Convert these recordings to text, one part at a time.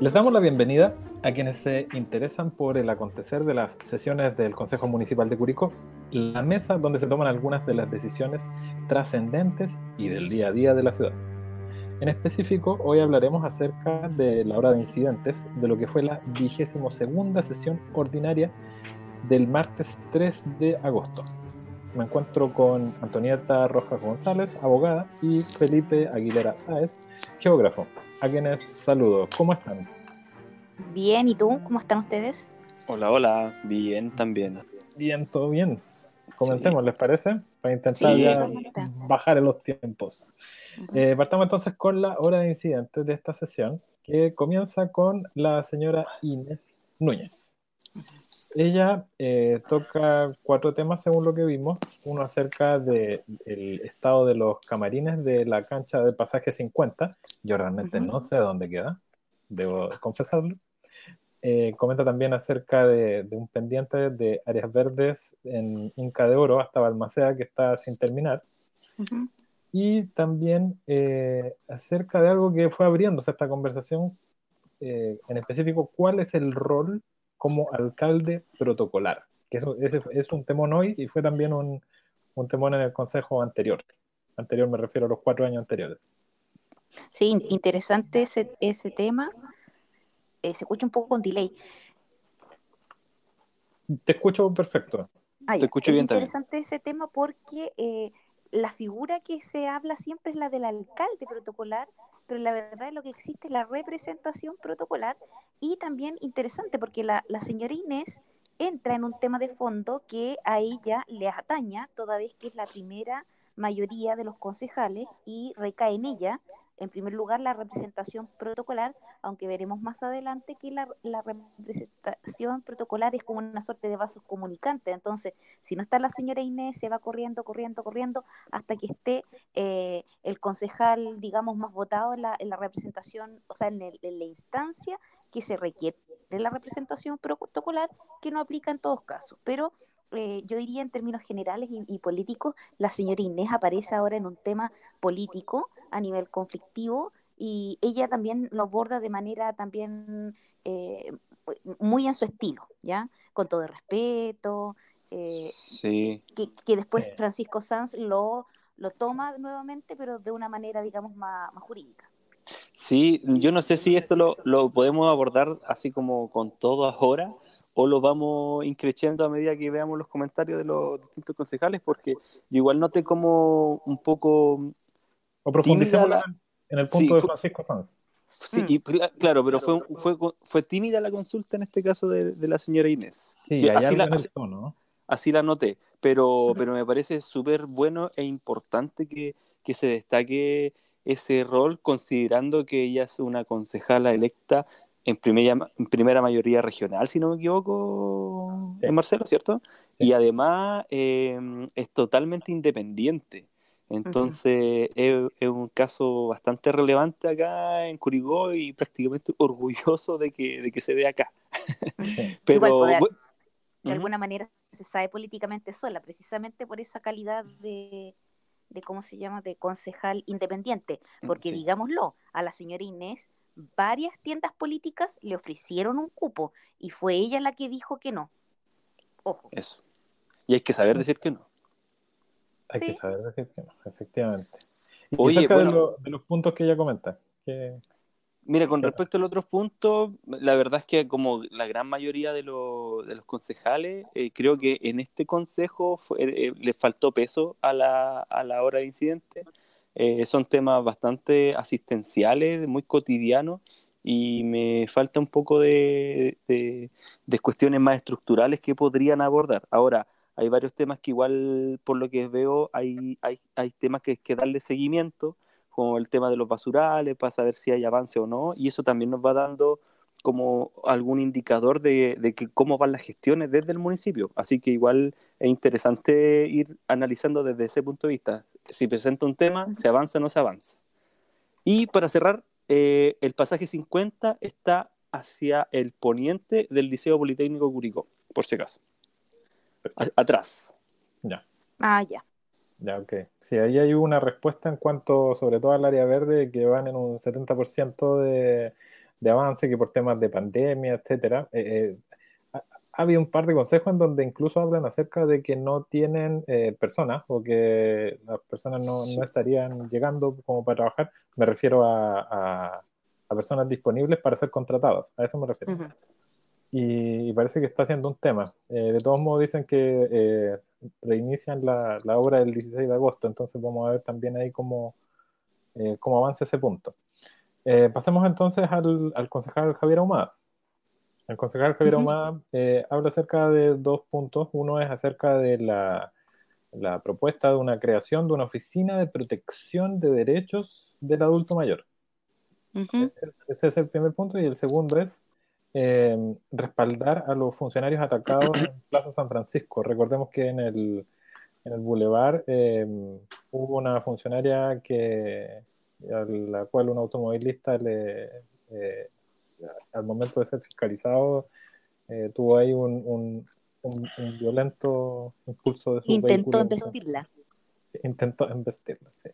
Les damos la bienvenida a quienes se interesan por el acontecer de las sesiones del Consejo Municipal de Curicó, la mesa donde se toman algunas de las decisiones trascendentes y del día a día de la ciudad. En específico, hoy hablaremos acerca de la hora de incidentes, de lo que fue la vigésimo segunda sesión ordinaria del martes 3 de agosto. Me encuentro con Antonieta Rojas González, abogada, y Felipe Aguilera Sáez, geógrafo a quienes saludo. ¿Cómo están? Bien, ¿y tú? ¿Cómo están ustedes? Hola, hola, bien también. Bien, todo bien. Comencemos, ¿les parece? Para intentar ya bajar en los tiempos. Eh, partamos entonces con la hora de incidentes de esta sesión, que comienza con la señora Inés Núñez. Ella eh, toca cuatro temas según lo que vimos. Uno acerca del estado de los camarines de la cancha del pasaje 50. Yo realmente no sé dónde queda, debo confesarlo. Eh, comenta también acerca de, un pendiente de áreas verdes en Inca de Oro hasta Balmaceda que está sin terminar. Y también eh, acerca de algo que fue abriéndose esta conversación, en específico, cuál es el rol como alcalde protocolar, que eso, ese es un temón hoy y fue también un, un temón en el consejo anterior. Anterior me refiero a los cuatro años anteriores. Sí, interesante ese, ese tema. Eh, se escucha un poco con delay. Te escucho perfecto. Te escucho es bien interesante ese tema porque eh, la figura que se habla siempre es la del alcalde protocolar, pero la verdad es lo que existe la representación protocolar y también interesante porque la, la señora Inés entra en un tema de fondo que a ella le ataña, toda vez que es la primera mayoría de los concejales y recae en ella en primer lugar, la representación protocolar, aunque veremos más adelante que la, representación protocolar es como una suerte de vasos comunicantes. Entonces, si no está la señora Inés, se va corriendo, corriendo, corriendo, hasta que esté eh, el concejal, digamos, más votado en la, representación, o sea, en, la instancia que se requiere la representación protocolar, que no aplica en todos casos. Pero eh, yo diría en términos generales y, políticos, la señora Inés aparece ahora en un tema político a nivel conflictivo y ella también lo aborda de manera también eh, muy en su estilo, ¿ya? Con todo el respeto. Eh, sí. que, después Francisco Sanz lo, lo toma nuevamente, pero de una manera, digamos, más, más jurídica. Sí, yo no sé si esto lo, lo podemos abordar así como con todo ahora, o lo vamos increciendo a medida que veamos los comentarios de los distintos concejales, porque yo igual noté como un poco... O profundicemos en el punto de Francisco Sanz. Sí, y, claro, pero fue, fue, fue, tímida la consulta en este caso de, de la señora Inés. Sí, así, la, así, la noté, pero, pero me parece súper bueno e importante que, que se destaque ese rol, considerando que ella es una concejala electa en primera, en primera mayoría regional, si no me equivoco, en Marcelo, ¿cierto? Y además em, es totalmente independiente. Entonces es, un caso bastante relevante acá en Curigó y prácticamente orgulloso de que, de que se vea acá. Pero de alguna manera se sabe políticamente sola, precisamente por esa calidad de, de ¿cómo se llama?, de concejal independiente. Porque digámoslo, a la señora Inés varias tiendas políticas le ofrecieron un cupo y fue ella la que dijo que no. Ojo. Eso. Y hay que saber decir que no. Hay que saber decir que no, efectivamente. Y Oye, de, los puntos que ella comenta. Mira, con respecto a los otros puntos, la verdad es que como la gran mayoría de, los, concejales, eh, creo que en este consejo eh, le faltó peso a la, a la hora de incidente. Eh, son temas bastante asistenciales, muy cotidianos, y me falta un poco de, cuestiones más estructurales que podrían abordar. Ahora, hay varios temas que igual, por lo que veo, hay, hay, hay temas que que darle seguimiento, como el tema de los basurales, para saber si hay avance o no, y eso también nos va dando como algún indicador de, de que cómo van las gestiones desde el municipio. Así que igual es interesante ir analizando desde ese punto de vista si presenta un tema, se avanza o no se avanza. Y para cerrar, eh, el pasaje 50 está hacia el poniente del Liceo Politécnico Curicó, por si acaso. atrás. Ya. Ah, ya. Ya, ok. Sí, ahí hay una respuesta en cuanto, sobre todo al área verde, que van en un 70% de, de avance, que por temas de pandemia, etcétera, eh, ha, habido un par de consejos en donde incluso hablan acerca de que no tienen personas o que las personas no, no, estarían llegando como para trabajar. Me refiero a, a, personas disponibles para ser contratadas, a eso me refiero. y, parece que está haciendo un tema. de todos modos dicen que reinician la, la, obra del 16 de agosto, entonces vamos a ver también ahí cómo, eh, cómo avanza ese punto. Eh, pasemos entonces al, al, concejal Javier Ahumada. El concejal Javier Ahumada eh, habla acerca de dos puntos. Uno es acerca de la, la, propuesta de una creación de una oficina de protección de derechos del adulto mayor. ese, es el primer punto. Y el segundo es eh, respaldar a los funcionarios atacados en Plaza San Francisco. Recordemos que en el, en el Boulevard eh, hubo una funcionaria que, a la cual un automovilista le, eh, al momento de ser fiscalizado tuvo ahí un, un, violento impulso de su Intentó embestirla. Sí, intentó embestirla, sí.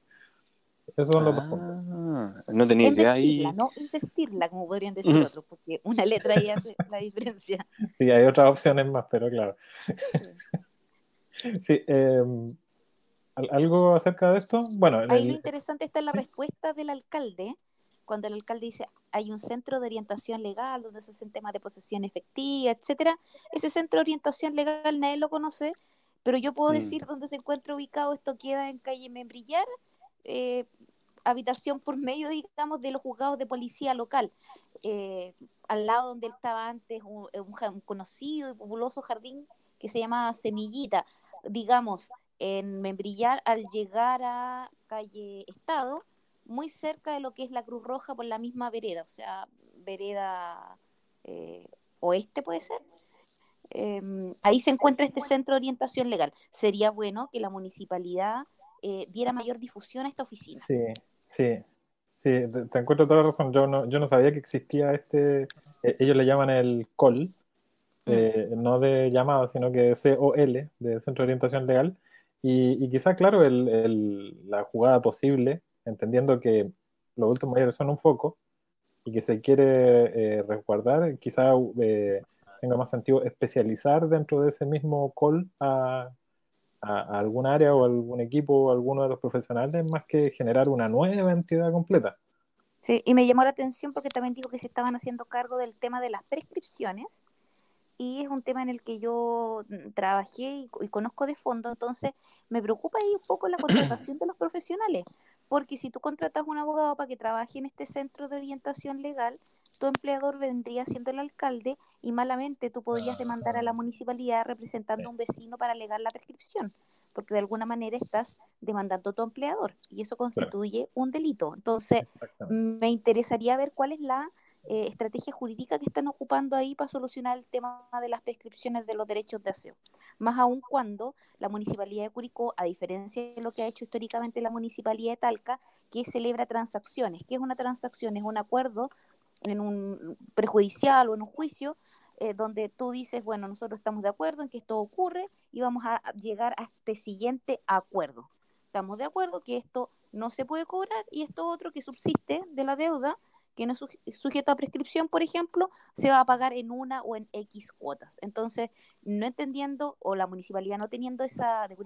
Esos son los dos puntos. Ah, no tenía idea ahí. No investirla, como podrían decir otros, porque una letra ahí hace la diferencia. Sí, hay otras opciones más, pero claro. Sí, em, ¿algo acerca de esto? Bueno, ahí lo interesante está la respuesta del alcalde, cuando el alcalde dice hay un centro de orientación legal donde se hacen temas de posesión efectiva, etcétera. Ese centro de orientación legal nadie lo conoce, pero yo puedo mm. decir dónde se encuentra ubicado. Esto queda en calle Membrillar, eh, habitación por medio, digamos, de los juzgados de policía local, eh, al lado donde estaba antes un, conocido y populoso jardín que se llamaba Semillita, digamos, en Membrillar, al llegar a calle Estado, muy cerca de lo que es la Cruz Roja por la misma vereda, o sea, vereda eh, oeste puede ser. Em, ahí se encuentra este centro de orientación legal. Sería bueno que la municipalidad eh, diera mayor difusión a esta oficina. Sí, sí, sí, te, encuentro toda la razón. Yo no, yo no sabía que existía este, eh, ellos le llaman el COL, mm. eh, no de llamada, sino que COL, de Centro de Orientación Legal. Y, y quizá, claro, el, la jugada posible, entendiendo que los últimos mayores son un foco y que se quiere resguardar, quizá tenga más sentido especializar dentro de ese mismo call a, a, algún área o algún equipo o alguno de los profesionales más que generar una nueva entidad completa. Sí, y me llamó la atención porque también dijo que se estaban haciendo cargo del tema de las prescripciones y es un tema en el que yo trabajé y, conozco de fondo, entonces me preocupa ahí un poco la contratación de los profesionales, porque si tú contratas un abogado para que trabaje en este centro de orientación legal, tu empleador vendría siendo el alcalde y malamente tú podrías demandar a la municipalidad representando a un vecino para alegar la prescripción, porque de alguna manera estás demandando a tu empleador y eso constituye un delito. Entonces, me interesaría ver cuál es la eh, estrategia jurídica que están ocupando ahí para solucionar el tema de las prescripciones de los derechos de aseo. Más aún cuando la Municipalidad de Curicó, a diferencia de lo que ha hecho históricamente la Municipalidad de Talca, que celebra transacciones. ¿Qué es una transacción? Es un acuerdo en un prejudicial o en un juicio eh, donde tú dices, bueno, nosotros estamos de acuerdo en que esto ocurre y vamos a llegar a este siguiente acuerdo. Estamos de acuerdo que esto no se puede cobrar y esto otro que subsiste de la deuda que no es sujeto a prescripción, por ejemplo, se va a pagar en una o en X cuotas. Entonces, no entendiendo, o la municipalidad no teniendo esa, de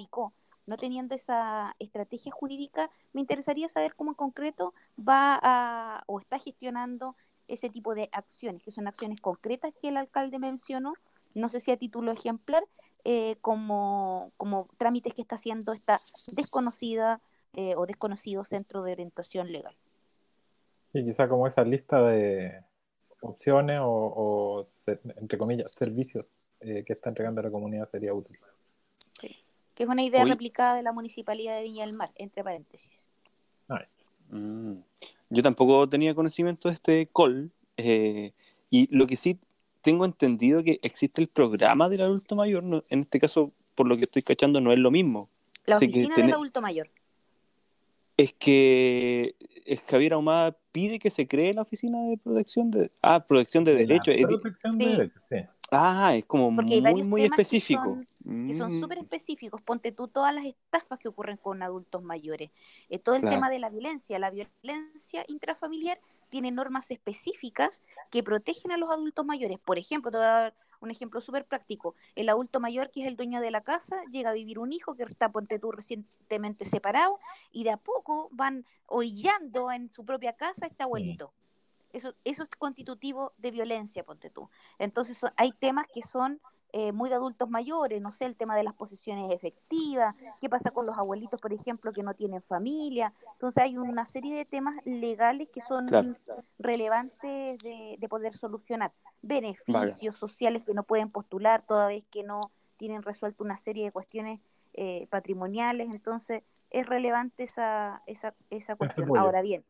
no teniendo esa estrategia jurídica, me interesaría saber cómo en concreto va a, o está gestionando ese tipo de acciones, que son acciones concretas que el alcalde mencionó, no sé si a título ejemplar, eh, como, como trámites que está haciendo esta desconocida eh, o desconocido centro de orientación legal. Sí, quizá como esa lista de opciones o, entre comillas, servicios eh, que está entregando la comunidad sería útil. Sí, que es una idea replicada de la Municipalidad de Viña del Mar, entre paréntesis. Mm. Yo tampoco tenía conocimiento de este call, eh, y lo que sí tengo entendido que existe el programa del adulto mayor, en este caso, por lo que estoy cachando, no es lo mismo. La oficina del adulto mayor. Es que Javier Ahumada pide que se cree la oficina de protección de ah protección de derechos protección de derechos sí. Ah es como muy muy específico. que son mm. súper específicos. Ponte tú todas las estafas que ocurren con adultos mayores. Eh, todo el tema de la violencia. La violencia intrafamiliar tiene normas específicas que protegen a los adultos mayores. Por ejemplo, te voy a dar un ejemplo súper práctico. El adulto mayor, que es el dueño de la casa, llega a vivir un hijo que está, ponte tú, recientemente separado, y de a poco van orillando en su propia casa a este abuelito. Eso, eso es constitutivo de violencia, ponte tú. Entonces hay temas que son eh, muy de adultos mayores, no sé, el tema de las posiciones efectivas, qué pasa con los abuelitos, por ejemplo, que no tienen familia. Entonces hay una serie de temas legales que son relevantes de, poder solucionar. Beneficios sociales que no pueden postular toda vez que no tienen resuelto una serie de cuestiones eh, patrimoniales. Entonces es relevante esa, esa, esa cuestión. Ahora bien,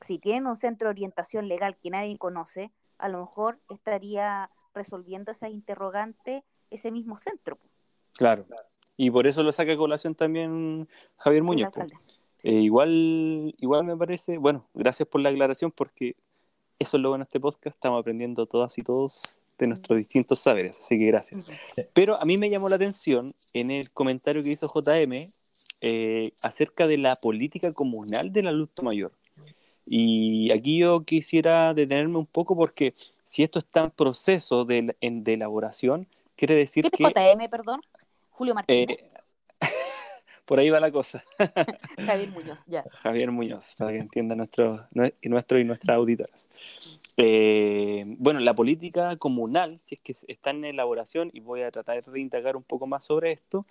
si tienen un centro de orientación legal que nadie conoce, a lo mejor estaría resolviendo esa interrogante ese mismo centro. Claro. Y por eso lo saca a colación también Javier Muñoz. Eh, igual, igual me parece, bueno, gracias por la aclaración porque eso es lo bueno de este podcast, estamos aprendiendo todas y todos de nuestros distintos saberes, así que gracias. Pero a mí me llamó la atención en el comentario que hizo JM eh, acerca de la política comunal del adulto mayor. Y aquí yo quisiera detenerme un poco porque si esto está en proceso de, elaboración, quiere decir ¿Qué que... JM, perdón? Julio Martínez. Eh, por ahí va la cosa. Javier Muñoz, ya. Javier Muñoz, para que entienda nuestro, nuestro y nuestras auditoras. Eh, bueno, la política comunal, si es que está en elaboración, y voy a tratar de indagar un poco más sobre esto,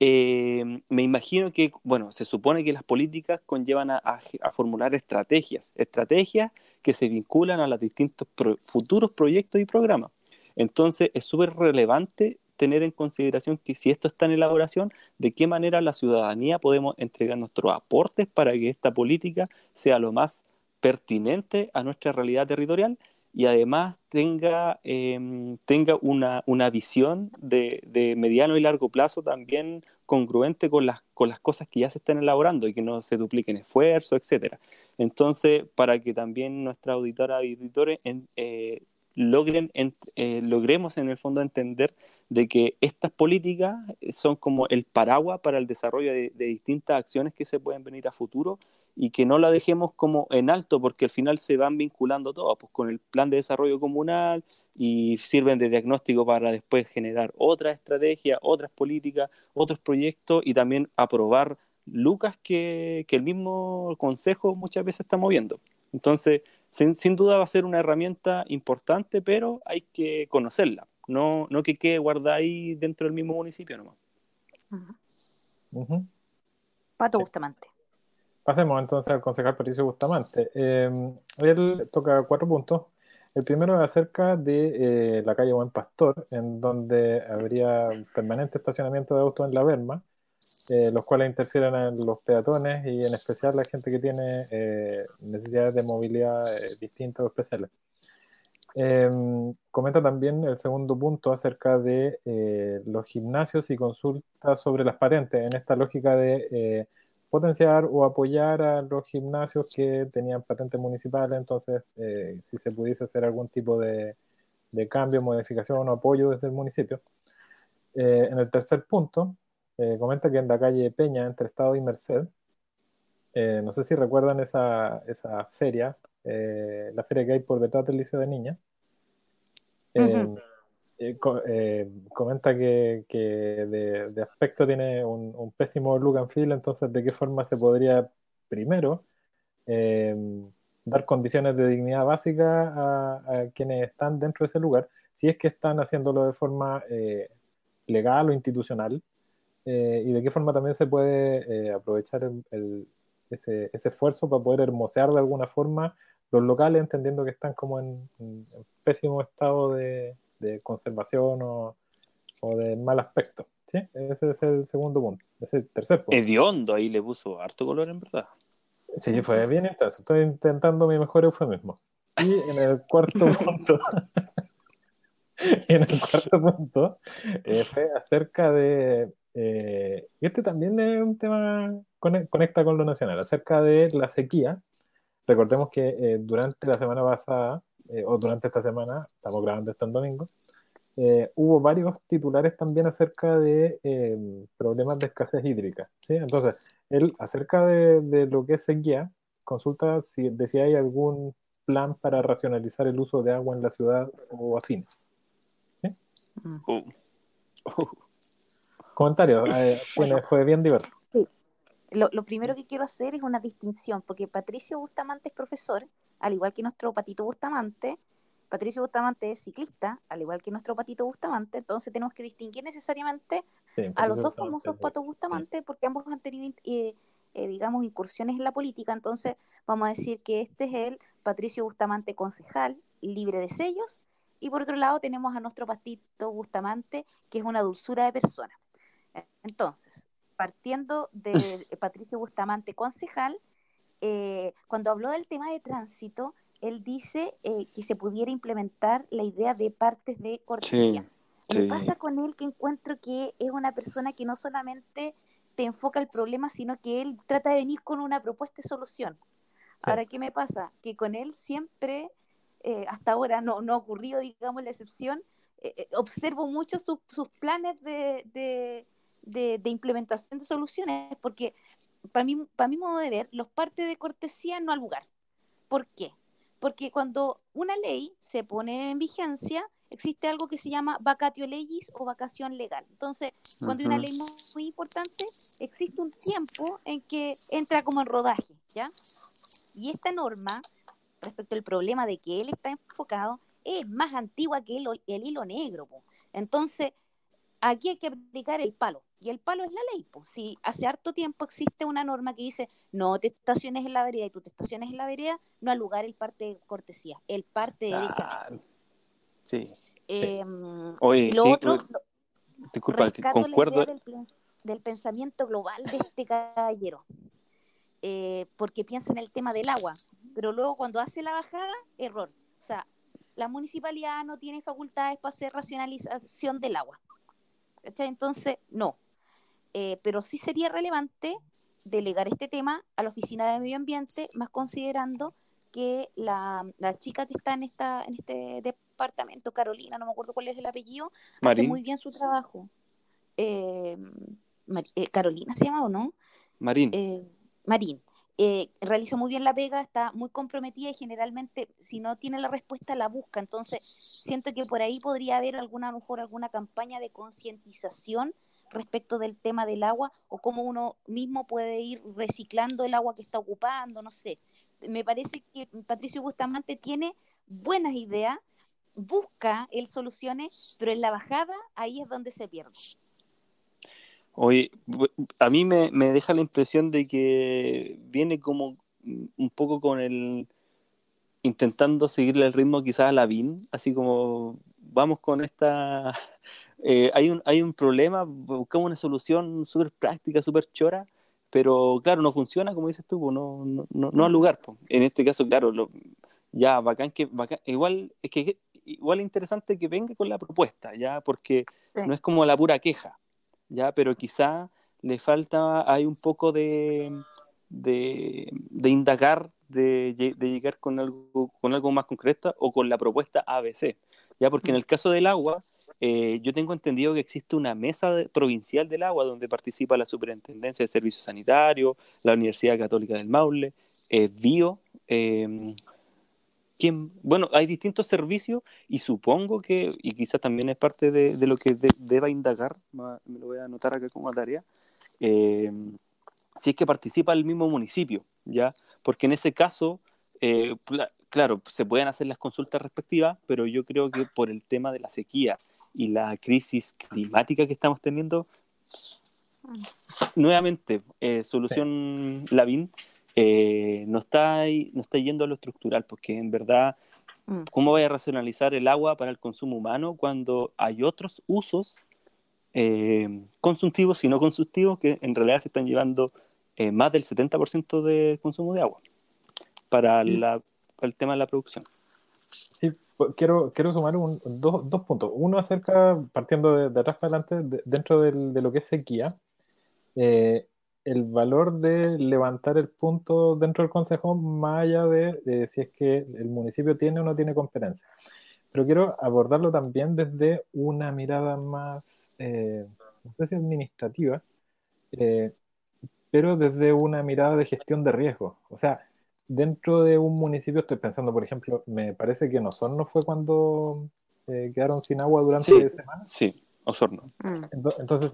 eh, me imagino que, bueno, se supone que las políticas conllevan a, formular estrategias, estrategias que se vinculan a los distintos futuros proyectos y programas. Entonces, es súper relevante tener en consideración que si esto está en elaboración, de qué manera la ciudadanía podemos entregar nuestros aportes para que esta política sea lo más pertinente a nuestra realidad territorial y además tenga, em, tenga una, una visión de, de, mediano y largo plazo también congruente con las, con las cosas que ya se están elaborando y que no se dupliquen esfuerzos, etcétera. Entonces, para que también nuestra auditora y auditores eh, logren, eh, logremos en el fondo entender de que estas políticas son como el paraguas para el desarrollo de, de distintas acciones que se pueden venir a futuro y que no la dejemos como en alto porque al final se van vinculando todas, pues con el plan de desarrollo comunal y sirven de diagnóstico para después generar otras estrategias, otras políticas, otros proyectos y también aprobar lucas que, que el mismo consejo muchas veces está moviendo. Entonces, sin, sin, duda va a ser una herramienta importante, pero hay que conocerla, no, no que quede guardada ahí dentro del mismo municipio nomás. Pato Bustamante. Pasemos entonces al concejal Patricio Bustamante. Eh, él toca cuatro puntos. El primero es acerca de eh, la calle Buen Pastor, en donde habría permanente estacionamiento de autos en la Berma, eh, los cuales interfieren en los peatones y en especial la gente que tiene necesidades de movilidad distintas o especiales. comenta también el segundo punto acerca de los gimnasios y consultas sobre las patentes, en esta lógica de potenciar o apoyar a los gimnasios que tenían patentes municipales, entonces eh, si se pudiese hacer algún tipo de, cambio, modificación o apoyo desde el municipio. Eh, en el tercer punto, eh, comenta que en la calle Peña, entre Estado y Merced, no sé si recuerdan esa, esa feria, la feria que hay por detrás del Liceo de Niña. Eh, eh, comenta que, de, aspecto tiene un, pésimo look and feel, entonces de qué forma se podría primero eh, dar condiciones de dignidad básica a, quienes están dentro de ese lugar, si es que están haciéndolo de forma legal o institucional, y de qué forma también se puede aprovechar ese, esfuerzo para poder hermosear de alguna forma los locales, entendiendo que están como en pésimo estado de, de conservación o, o, de mal aspecto. ¿sí? Ese es el segundo punto. Ese es el tercer punto. Hediondo, ahí le puso harto color en verdad. Sí, fue bien intenso. Estoy intentando mi mejor eufemismo. Y en el cuarto punto, en el cuarto punto, eh, fue acerca de, eh, y este también es un tema, conecta con lo nacional, acerca de la sequía. Recordemos que eh, durante la semana pasada eh, o durante esta semana, estamos grabando esto en domingo, eh, hubo varios titulares también acerca de eh, problemas de escasez hídrica. ¿sí? Entonces, él, acerca de, de, lo que es sequía, consulta si, si hay algún plan para racionalizar el uso de agua en la ciudad o afines. ¿Sí? Mm. Oh. Oh. Comentarios, eh, fue bien diverso. Lo, lo, primero que quiero hacer es una distinción, porque Patricio Bustamante es profesor, al igual que nuestro Patito Bustamante, Patricio Bustamante es ciclista, al igual que nuestro Patito Bustamante, entonces tenemos que distinguir necesariamente a los dos famosos Patos Bustamante, porque ambos han tenido, eh, eh, digamos, incursiones en la política, entonces vamos a decir que este es el Patricio Bustamante concejal, libre de sellos, y por otro lado tenemos a nuestro Patito Bustamante, que es una dulzura de persona. Entonces, partiendo de Patricio Bustamante concejal, eh, cuando habló del tema de tránsito, él dice eh, que se pudiera implementar la idea de partes de cortesía. Me pasa con él que encuentro que es una persona que no solamente te enfoca el problema, sino que él trata de venir con una propuesta de solución. Ahora, ¿qué me pasa? Que con él siempre, eh, hasta ahora no, no ha ocurrido, digamos, la excepción, eh, observo mucho sus, planes de, de, de, implementación de soluciones, porque para mí, para mi modo de ver, los partes de cortesía no al lugar. ¿Por qué? Porque cuando una ley se pone en vigencia, existe algo que se llama vacatio legis o vacación legal. Entonces, cuando hay una ley muy, importante, existe un tiempo en que entra como en rodaje, ¿ya? Y esta norma, respecto al problema de que él está enfocado, es más antigua que el, el hilo negro. Entonces, aquí hay que aplicar el palo. Y el palo es la ley. Pues. Si hace harto tiempo existe una norma que dice no te estaciones en la vereda y tú te estaciones en la vereda, no al lugar el parte de cortesía, el parte de derecha. Sí. Eh, Oye, lo otro, disculpa, concuerdo. Del, pensamiento global de este caballero. Eh, porque piensa en el tema del agua, pero luego cuando hace la bajada, error. O sea, la municipalidad no tiene facultades para hacer racionalización del agua. Entonces, no. Eh, pero sí sería relevante delegar este tema a la Oficina de Medio Ambiente, más considerando que la, chica que está en, esta, en este departamento, Carolina, no me acuerdo cuál es el apellido, hace muy bien su trabajo. Eh, eh, Carolina se llama o no? Marín. Marín. realiza muy bien la pega, está muy comprometida y generalmente si no tiene la respuesta la busca. Entonces siento que por ahí podría haber alguna, a lo mejor alguna campaña de concientización respecto del tema del agua o cómo uno mismo puede ir reciclando el agua que está ocupando, no sé. Me parece que Patricio Bustamante tiene buenas ideas, busca el soluciones, pero en la bajada ahí es donde se pierde. Oye, a mí me, me deja la impresión de que viene como un poco con el intentando seguirle el ritmo quizás a la VIN, así como vamos con esta eh, hay, un, hay un problema, buscamos una solución súper práctica, súper chora, pero claro, no funciona, como dices tú, no, no, no, no al lugar. Pues. En este caso, claro, lo, ya, bacán que, igual, es que igual es interesante que venga con la propuesta, ya, porque no es como la pura queja, ya, pero quizá le falta, hay un poco de, de, de indagar, de, de, llegar con algo, con algo más concreto o con la propuesta ABC. ¿Ya? Porque en el caso del agua, eh, yo tengo entendido que existe una mesa provincial del agua donde participa la Superintendencia de Servicios Sanitarios, la Universidad Católica del Maule, eh, BIO, em, bueno, hay distintos servicios y supongo que, y quizás también es parte de, lo que deba indagar, me lo voy a anotar acá como tarea, em, si es que participa el mismo municipio, ¿ya? Porque en ese caso, eh, claro, se pueden hacer las consultas respectivas, pero yo creo que por el tema de la sequía y la crisis climática que estamos teniendo, nuevamente, eh, solución Lavín eh, no, está, no está yendo a lo estructural, porque en verdad, mm. ¿cómo voy a racionalizar el agua para el consumo humano cuando hay otros usos eh, consultivos y no consultivos que en realidad se están llevando eh, más del 70% de consumo de agua para la el tema de la producción. Sí, quiero, quiero sumar un, dos, dos, puntos. Uno acerca, partiendo de, atrás para adelante, dentro de lo que es sequía, eh, el valor de levantar el punto dentro del Consejo más allá de, si es que el municipio tiene o no tiene competencia. Pero quiero abordarlo también desde una mirada más, eh, no sé si administrativa, eh, pero desde una mirada de gestión de riesgo. O sea, dentro de un municipio, estoy pensando, por ejemplo, me parece que en Osorno fue cuando eh, quedaron sin agua durante Sí. semanas. Sí, Osorno. Mm. Ento- Entonces,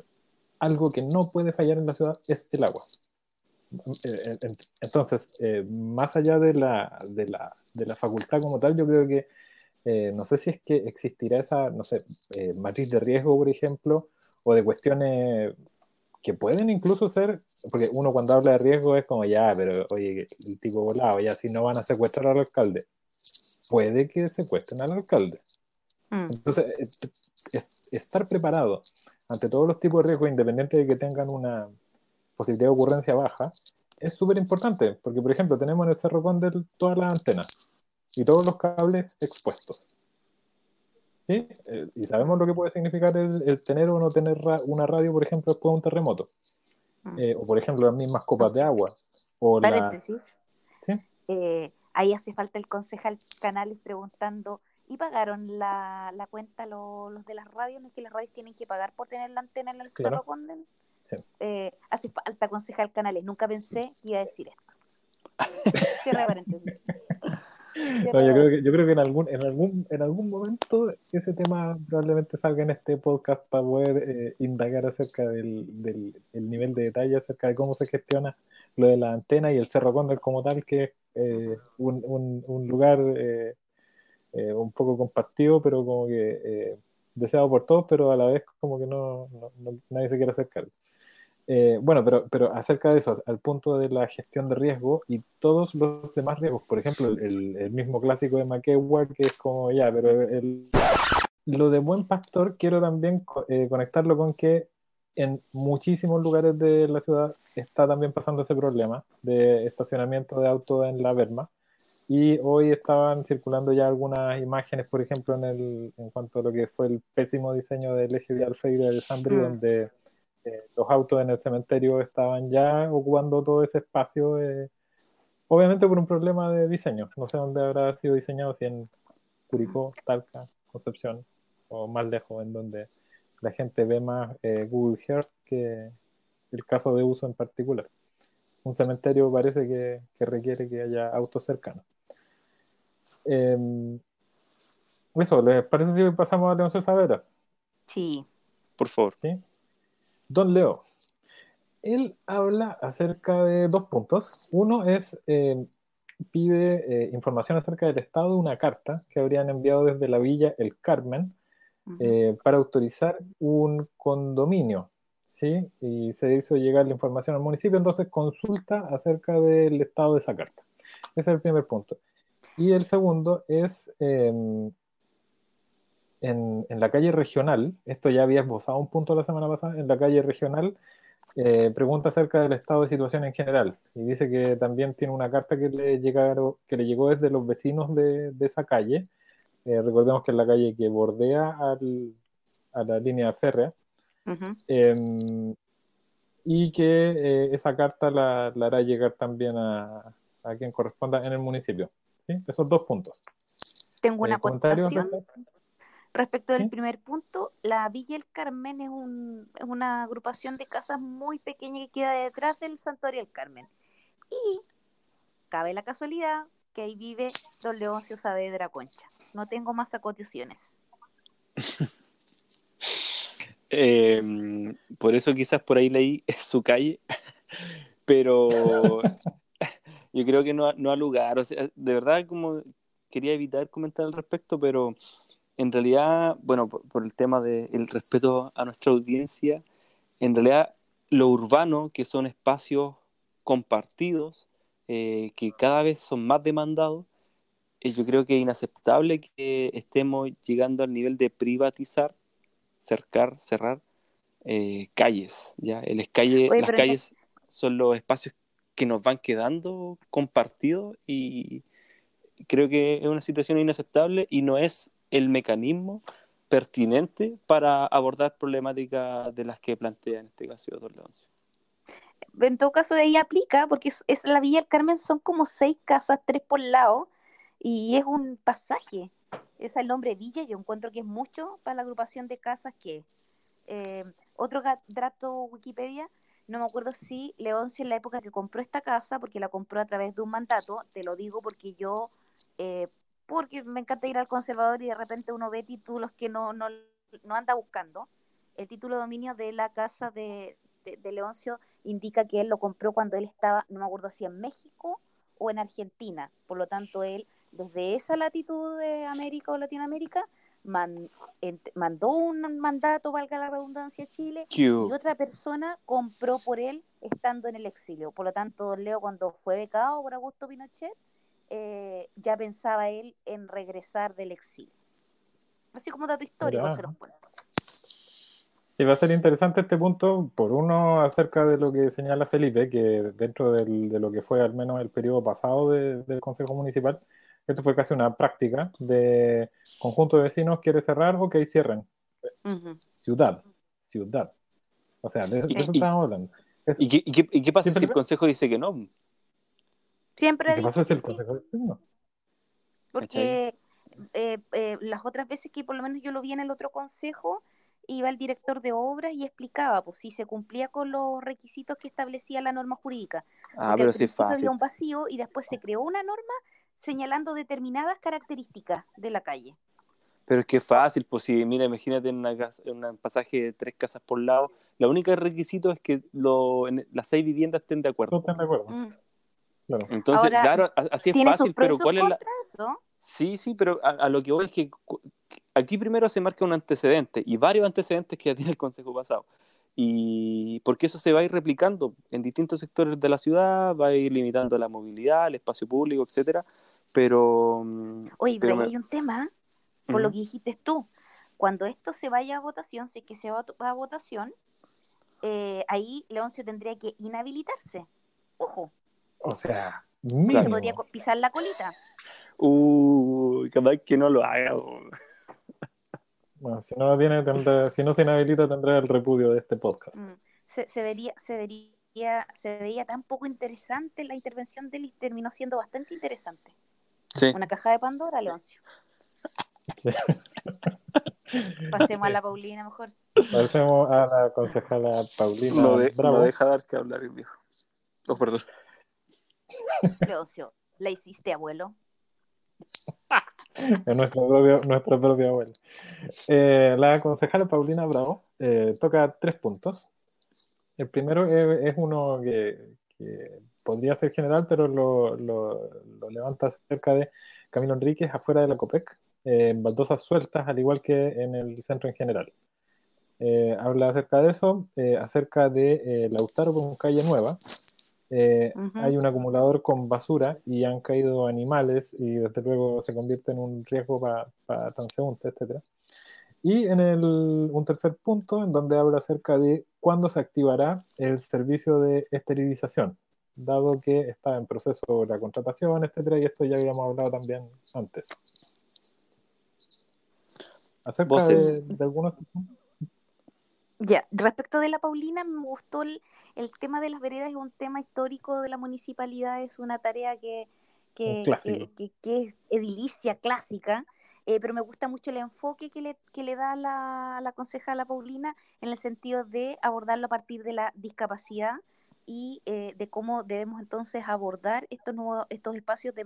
algo que no puede fallar en la ciudad es el agua. Eh, en- Entonces, eh, más allá de la, de, la, de la facultad como tal, yo creo que eh, no sé si es que existirá esa, no sé, eh, matriz de riesgo, por ejemplo, o de cuestiones que pueden incluso ser, porque uno cuando habla de riesgo es como ya, pero oye, el tipo volado, ya si no van a secuestrar al alcalde, puede que secuestren al alcalde. Mm. Entonces, eh, es- estar preparado ante todos los tipos de riesgos, independiente de que tengan una posibilidad de ocurrencia baja, es súper importante, porque por ejemplo tenemos en el Cerro Condel todas las antenas y todos los cables expuestos. ¿Sí? Eh, y sabemos lo que puede significar el, el tener o no tener ra- una radio, por ejemplo, después de un terremoto. Mm. Eh, o por ejemplo las mismas copas de agua. O la... Paréntesis. ¿Sí? Eh, ahí hace falta el concejal Canales preguntando, ¿y pagaron la, la cuenta lo- los de las radios? ¿No es que las radios tienen que pagar por tener la antena en el Claro. Cerro Condel? Sí. Eh, hace falta concejal Canales. Nunca pensé que iba a decir esto. Cierre paréntesis. No, yo, creo que, yo creo que en algún, en algún, en algún momento ese tema probablemente salga en este podcast para poder eh, indagar acerca del, del el nivel de detalle acerca de cómo se gestiona lo de la antena y el Cerro Cóndor como tal, que es eh, un, un, un lugar eh, eh, un poco compartido, pero como que eh, deseado por todos, pero a la vez como que no, no- no- nadie se quiere acercar. Eh, bueno, pero, pero acerca de eso, al punto de la gestión de riesgo y todos los demás riesgos, por ejemplo, el, el mismo clásico de Maquegua, que es como ya, pero el, lo de Buen Pastor quiero también eh, conectarlo con que en muchísimos lugares de la ciudad está también pasando ese problema de estacionamiento de autos en la Verma. Y hoy estaban circulando ya algunas imágenes, por ejemplo, en, el, en cuanto a lo que fue el pésimo diseño del eje vial Freire de Sambri, Mm. donde eh, los autos en el cementerio estaban ya ocupando todo ese espacio, eh, obviamente por un problema de diseño. No sé dónde habrá sido diseñado, si en Curicó, Talca, Concepción, o más lejos, en donde la gente ve más eh, Google Earth que el caso de uso en particular. Un cementerio parece que, que requiere que haya autos cercanos. Eh, eso, ¿les parece si pasamos a Leoncio Saavedra? Sí. Por favor. ¿sí? Don Leo, él habla acerca de dos puntos. Uno es, eh, pide eh, información acerca del estado de una carta que habrían enviado desde la villa El Carmen eh, para autorizar un condominio, ¿sí? Y se hizo llegar la información al municipio, entonces consulta acerca del estado de esa carta. Ese es el primer punto. Y el segundo es eh, en, en la calle regional, esto ya había esbozado un punto la semana pasada, en la calle regional eh, pregunta acerca del estado de situación en general y dice que también tiene una carta que le, llegaron, que le llegó desde los vecinos de, de esa calle. Eh, recordemos que es la calle que bordea al, a la línea férrea eh, y que eh, esa carta la, la hará llegar también a, a quien corresponda en el municipio. ¿sí? Esos dos puntos. Tengo una acotación. Respecto del ¿Sí? primer punto, la Villa El Carmen es, un, es una agrupación de casas muy pequeña que queda detrás del Santuario del Carmen. Y cabe la casualidad que ahí vive don Leoncio Saavedra Concha. No tengo más acotaciones. Eh, por eso quizás por ahí leí su calle, pero yo creo que no, ha- no ha lugar. O sea, de verdad como quería evitar comentar al respecto, pero en realidad, bueno, por, por el tema del respeto a nuestra audiencia, en realidad lo urbano, que son espacios compartidos, eh, que cada vez son más demandados, eh, yo creo que es inaceptable que estemos llegando al nivel de privatizar cercar, cerrar eh, calles, ¿ya? El calle, Oye, las calles son los espacios que nos van quedando compartidos y creo que es una situación inaceptable y no es el mecanismo pertinente para abordar problemáticas de las que plantea en este caso Don Leoncio. En todo caso, de ahí aplica, porque es, la Villa del Carmen, son como seis casas, tres por lado, y es un pasaje. Es el nombre Villa, yo encuentro que es mucho para la agrupación de casas que. eh, otro dato Wikipedia, no me acuerdo si Leoncio en la época que compró esta casa, porque la compró a través de un mandato, te lo digo porque yo, eh, porque me encanta ir al conservador y de repente uno ve títulos que no, no, no anda buscando. El título de dominio de la casa de, de, Leoncio indica que él lo compró cuando él estaba, no me acuerdo si en México o en Argentina. Por lo tanto, él, desde esa latitud de América o Latinoamérica, mandó un mandato, valga la redundancia, a Chile, y otra persona compró por él estando en el exilio. Por lo tanto, Leo, cuando fue becado por Augusto Pinochet, eh, ya pensaba él en regresar del exilio. Así como dato histórico se los cuento. Y va a ser interesante este punto, por uno, acerca de lo que señala Felipe, que dentro de lo que fue al menos el periodo pasado del Consejo Municipal, esto fue casi una práctica de conjunto de vecinos quiere cerrar, o que cierren. Ciudad, ciudad. O sea, de, eso estamos hablando. ¿Y, qué, pasa si el Consejo dice que no? Siempre ¿Qué pasa si el Consejo no? Porque eh, eh, las otras veces que por lo menos yo lo vi en el otro Consejo, iba el director de obras y explicaba pues si se cumplía con los requisitos que establecía la norma jurídica. Ah, pero sí es fácil. Había un vacío y después se creó una norma señalando determinadas características de la calle. Pero es que es fácil, pues si, mira, imagínate en, un pasaje de tres casas por lado, la única requisito es que lo, las seis viviendas estén de acuerdo. estén de acuerdo. Mm. Entonces, claro, así es fácil, pero ¿cuál es la... Eso? Sí, sí, pero a, lo que voy es que aquí primero se marca un antecedente y varios antecedentes que ya tiene el Consejo pasado. Y porque eso se va a ir replicando en distintos sectores de la ciudad, va a ir limitando la movilidad, el espacio público, etcétera. Pero. Mm, Oye, pero, hay un tema, por lo que dijiste tú. Cuando esto se vaya a votación, si es que se va a, votación, eh, ahí Leoncio tendría que inhabilitarse. Ojo. O sea, se podría pisar la colita. Uy, cada vez que no lo haga. Bueno, si no, tiene, si no se inhabilita, tendrá el repudio de este podcast. Mm, se, vería, se, vería, se veía tan poco interesante la intervención de él y terminó siendo bastante interesante. Sí. Una caja de Pandora, Leoncio. Pasemos a la Paulina mejor. Pasemos a la concejala Paulina. No, de, no deja dar que hablar, viejo. Oh, perdón. Leoncio, ¿la hiciste, abuelo? es nuestro propio, nuestro abuelo. Eh, la concejala Paulina Bravo eh, toca tres puntos. El primero es, uno que, podría ser general, pero lo, lo, levanta cerca de Camilo Enríquez, afuera de la COPEC, eh, baldosas sueltas, al igual que en el centro en general. habla acerca de eso, acerca de Lautaro con calle nueva, eh, hay un acumulador con basura y han caído animales y desde luego se convierte en un riesgo para transeúntes, etc. Y en el, un tercer punto, en donde habla acerca de cuándo se activará el servicio de esterilización, dado que está en proceso la contratación, etc. Y esto ya habíamos hablado también antes. Acerca de, de algunos ya, respecto de la Paulina, me gustó el, tema de las veredas, es un tema histórico de la municipalidad, es una tarea que, que, es edilicia, clásica, eh, pero me gusta mucho el enfoque que le, que le da la, la concejala Paulina en el sentido de abordarlo a partir de la discapacidad y eh, de cómo debemos entonces abordar estos nuevos estos espacios de,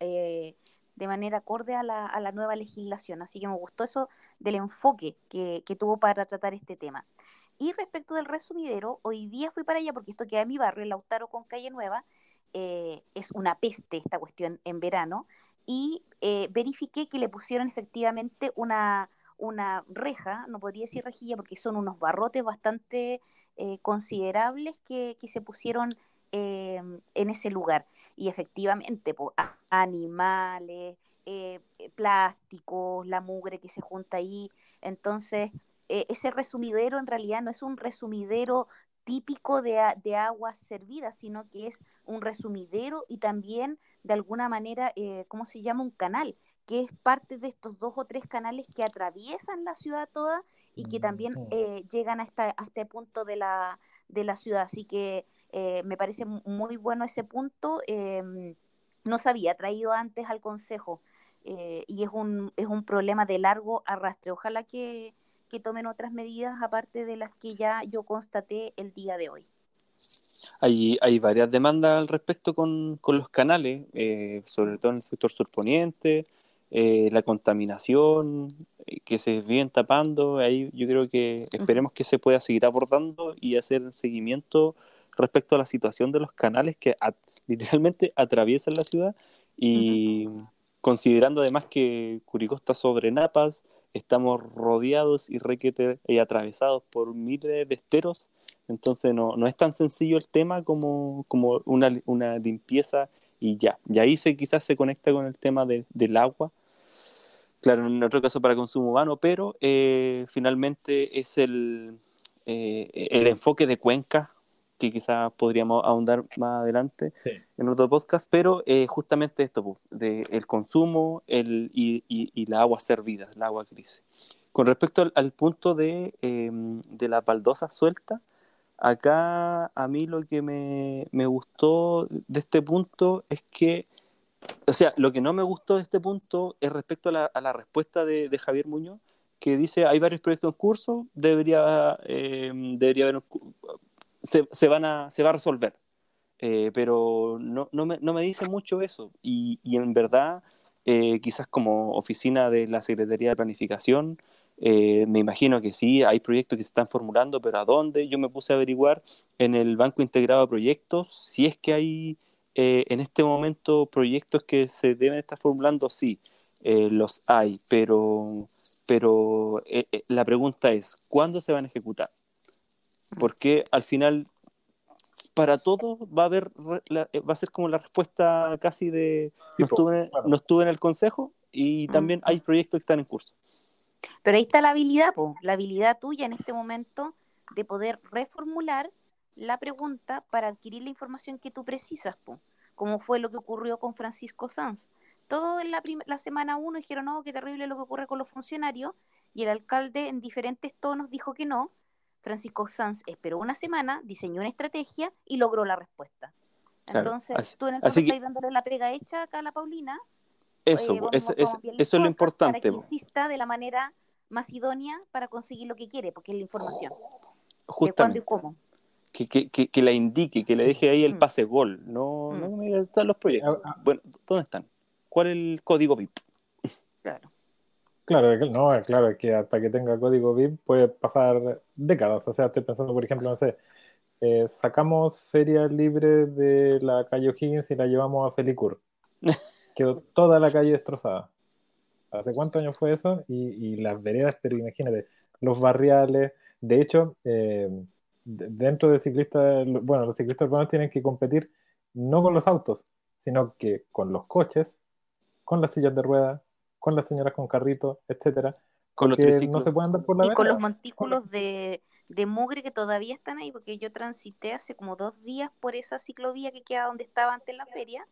eh, de manera acorde a la, a la, nueva legislación. Así que me gustó eso del enfoque que, que, tuvo para tratar este tema. Y respecto del resumidero, hoy día fui para allá porque esto queda en mi barrio, Lautaro con Calle Nueva. Eh, es una peste esta cuestión en verano. Y eh, verifiqué que le pusieron efectivamente una, una reja, no podría decir rejilla porque son unos barrotes bastante eh, considerables que, que se pusieron en ese lugar. Y efectivamente, animales, eh, eh, plásticos, la mugre que se junta ahí. Entonces, eh, ese resumidero en realidad no es un resumidero típico de, de aguas servidas, sino que es un resumidero y también de alguna manera, ¿cómo se llama? Un canal, que es parte de estos dos o tres canales que atraviesan la ciudad toda y que también mm. llegan a, a este punto de la, de la ciudad. Así que eh, me parece muy bueno ese punto. Em, no se había traído antes al Consejo eh, y es un, es un problema de largo arrastre. Ojalá que, que tomen otras medidas aparte de las que ya yo constaté el día de hoy. Hay, hay varias demandas al respecto con, con los canales, eh, sobre todo en el sector surponiente, eh, la contaminación eh, que se vienen tapando. Ahí yo creo que esperemos que se pueda seguir abordando y hacer seguimiento respecto a la situación de los canales que literalmente atraviesan la ciudad y considerando además que Curicó está sobre Napas, estamos rodeados y requete y atravesados por miles de esteros entonces no, no es tan sencillo el tema como, como una, una limpieza y ya. Y ahí se, quizás se conecta con el tema de, del agua. Claro, en otro caso para consumo humano, pero eh, finalmente es el, eh, el enfoque de Cuenca, que quizás podríamos ahondar más adelante en otro podcast, pero eh, justamente esto, de el consumo el, y, y, la agua servida, el agua gris. Con respecto al, al punto de, em, de la baldosa suelta, Acá a mí lo que me, gustó de este punto es que, o sea, lo que no me gustó de este punto es respecto a la, respuesta de, Javier Muñoz, que dice, hay varios proyectos en curso, debería, eh, debería haber, se, se, van a, se va a resolver. Eh, pero no, no, me, no, me, dice mucho eso. Y, y en verdad, eh, quizás como oficina de la Secretaría de Planificación, eh, me imagino que sí, hay proyectos que se están formulando, pero ¿a dónde? Yo me puse a averiguar en el Banco Integrado de Proyectos si es que hay eh, en este momento proyectos que se deben estar formulando, sí, eh, los hay, pero, pero la pregunta es, ¿cuándo se van a ejecutar? Mm. Porque al final, para todo va a haber, va a ser como la respuesta casi de, no, estuve, no estuve en el consejo y mm. también hay proyectos que están en curso. Pero ahí está la habilidad, po, la habilidad tuya en este momento de poder reformular la pregunta para adquirir la información que tú precisas, po, como fue lo que ocurrió con Francisco Sanz. Todo en la, la semana uno dijeron, no, qué terrible lo que ocurre con los funcionarios, y el alcalde en diferentes tonos dijo que no. Francisco Sanz esperó una semana, diseñó una estrategia y logró la respuesta. Entonces, tú en el fondo estás dándole la pega hecha acá a la Paulina eso, es, eso es lo importante. Para que insista de la manera más idónea para conseguir lo que quiere, porque es la información. Justamente. De cuándo y cómo. Que, que, que, que, la indique, que le deje ahí el mm. pase gol. No, mm. no me están los proyectos. Ah, ah. Bueno, ¿dónde están? ¿Cuál es el código VIP? Claro. Claro, no, claro, que hasta que tenga código VIP puede pasar décadas. O sea, estoy pensando, por ejemplo, no sé, eh, sacamos feria libre de la calle O'Higgins y la llevamos a Felicur. quedó toda la calle destrozada. ¿Hace cuántos años fue eso? Y, las veredas, pero imagínate, los barriales. De hecho, eh, dentro de ciclistas, bueno, los ciclistas urbanos tienen que competir no con los autos, sino que con los coches, con las sillas de ruedas, con las señoras con carrito, etcétera. Con los no se pueden andar por la Y con los montículos de, de mugre que todavía están ahí, porque yo transité hace como dos días por esa ciclovía que queda donde estaba antes la feria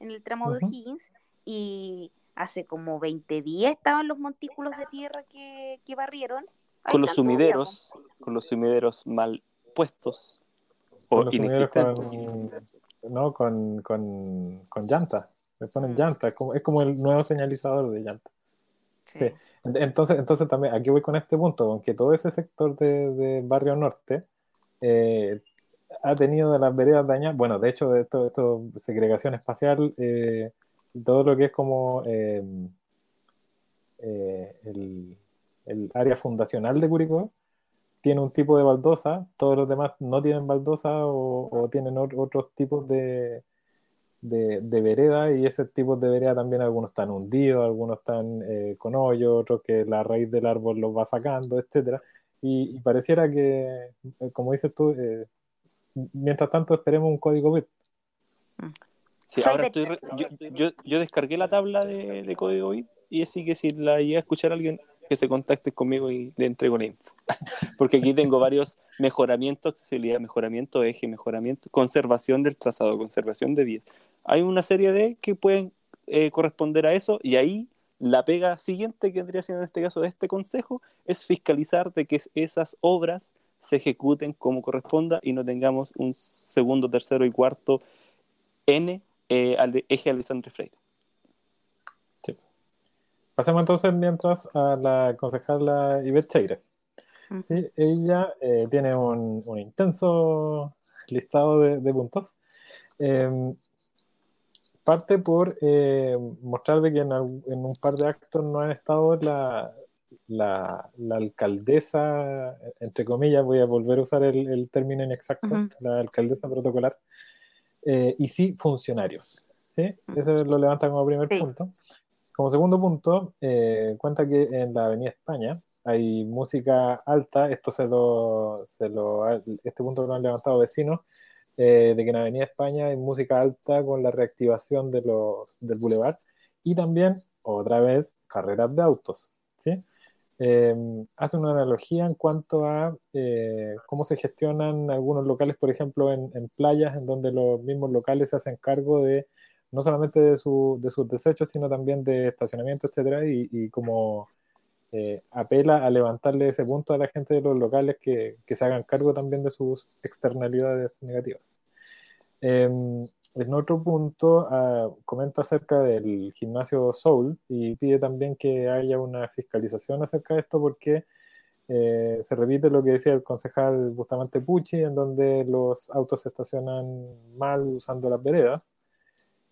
en el tramo de O'Higgins y hace como 20 días estaban los montículos de tierra que, que barrieron. Con los sumideros, con los sumideros mal puestos o inexistentes. no, con, con, con llanta. Me ponen mm. llanta, es como, es como el nuevo señalizador de llanta. Sí. Entonces, entonces también, aquí voy con este punto, con que todo ese sector de, de Barrio Norte eh, ha tenido de las veredas dañadas, bueno, de hecho, de esto, esto segregación espacial, eh, todo lo que es como eh, eh, el, el, área fundacional de Curicó tiene un tipo de baldosa, todos los demás no tienen baldosa o, tienen otros tipos de, de, vereda y ese tipo de vereda también algunos están hundidos, algunos están con hoyo, otros que la raíz del árbol los va sacando, etcétera. Y, y, pareciera que, como dices tú, mientras tanto esperemos un código bit. Sí, ahora estoy yo, yo, descargué la tabla de, código bit y así que si la llega a escuchar alguien que se contacte conmigo y le entrego la info. Porque aquí tengo varios mejoramientos, accesibilidad, mejoramiento, eje, mejoramiento, conservación del trazado, conservación de vías. Hay una serie de que pueden eh, corresponder a eso y ahí la pega siguiente que tendría siendo en este caso de este consejo es fiscalizar de que esas obras se ejecuten como corresponda y no tengamos un segundo, tercero y cuarto N eh, al eje Alexandre Freire. Sí. Pasemos entonces mientras a la concejala Ivette Cheire. ¿Sí? Ella eh, tiene un, intenso listado de, puntos. Em, parte por eh, mostrar de que en, un par de actos no han estado la, la, alcaldesa, entre comillas, voy a volver a usar el, término inexacto, la alcaldesa protocolar, eh, y sí funcionarios. ¿sí? Eso lo levanta como primer punto. Como segundo punto, eh, cuenta que en la Avenida España hay música alta, esto se lo, se lo este punto lo han levantado vecinos, eh, de que en Avenida España hay música alta con la reactivación de los, del bulevar y también, otra vez, carreras de autos. ¿sí? Em, hace una analogía en cuanto a eh, cómo se gestionan algunos locales, por ejemplo, en, playas, en donde los mismos locales se hacen cargo de no solamente de, su, de sus desechos, sino también de estacionamiento, etcétera, y, y como eh, apela a levantarle ese punto a la gente de los locales que, que se hagan cargo también de sus externalidades negativas. Em, en otro punto, ah, comenta acerca del gimnasio Soul y pide también que haya una fiscalización acerca de esto porque eh, se repite lo que decía el concejal Bustamante Pucci, en donde los autos se estacionan mal usando las veredas.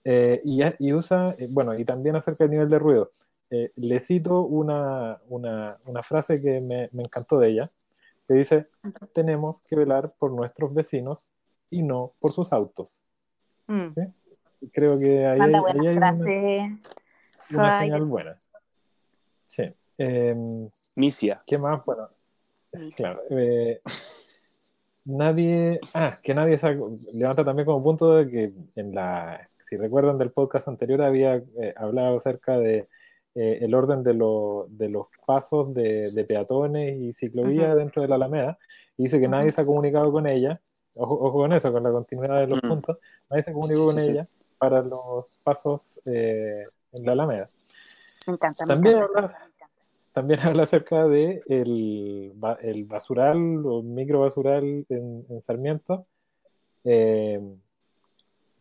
Eh, y, y, usa, eh, bueno, y también acerca del nivel de ruido. le cito una, una, una frase que me, me encantó de ella, que dice, tenemos que velar por nuestros vecinos y no por sus autos. Mm. Creo que ahí, hay, buena frase. Una, señal buena. Sí. Em, Misia. ¿Qué más? Bueno, claro. Eh, nadie. Ah, que nadie levanta también como punto de que en la. Si recuerdan del podcast anterior, había eh, hablado acerca de eh, el orden de, de, los pasos de, peatones y ciclovías dentro de la Alameda. Y dice que nadie se ha comunicado con ella ojo, con eso, con la continuidad de los mm. puntos, nadie se comunicó con ella para los pasos eh, en la Alameda. Me encanta. También, habla, también habla acerca de el, el basural o micro basural en, Sarmiento. Eh,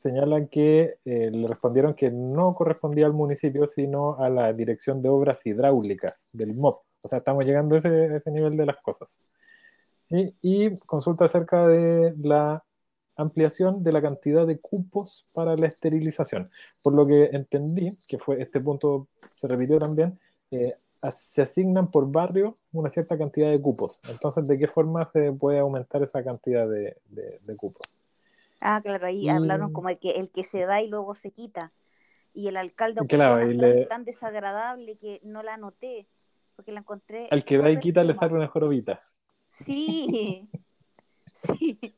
señalan que eh, le respondieron que no correspondía al municipio, sino a la Dirección de Obras Hidráulicas del MOP. O sea, estamos llegando a ese, a ese nivel de las cosas y consulta acerca de la ampliación de la cantidad de cupos para la esterilización. Por lo que entendí, que fue este punto se repitió también, eh, se asignan por barrio una cierta cantidad de cupos. Entonces, ¿de qué forma se puede aumentar esa cantidad de, cupos? Ah, claro, ahí hablaron como el que, el que se da y luego se quita. Y el alcalde claro, y tan desagradable que no la anoté, porque la encontré. Al que da y quita le sale una jorobita. Sí, sí.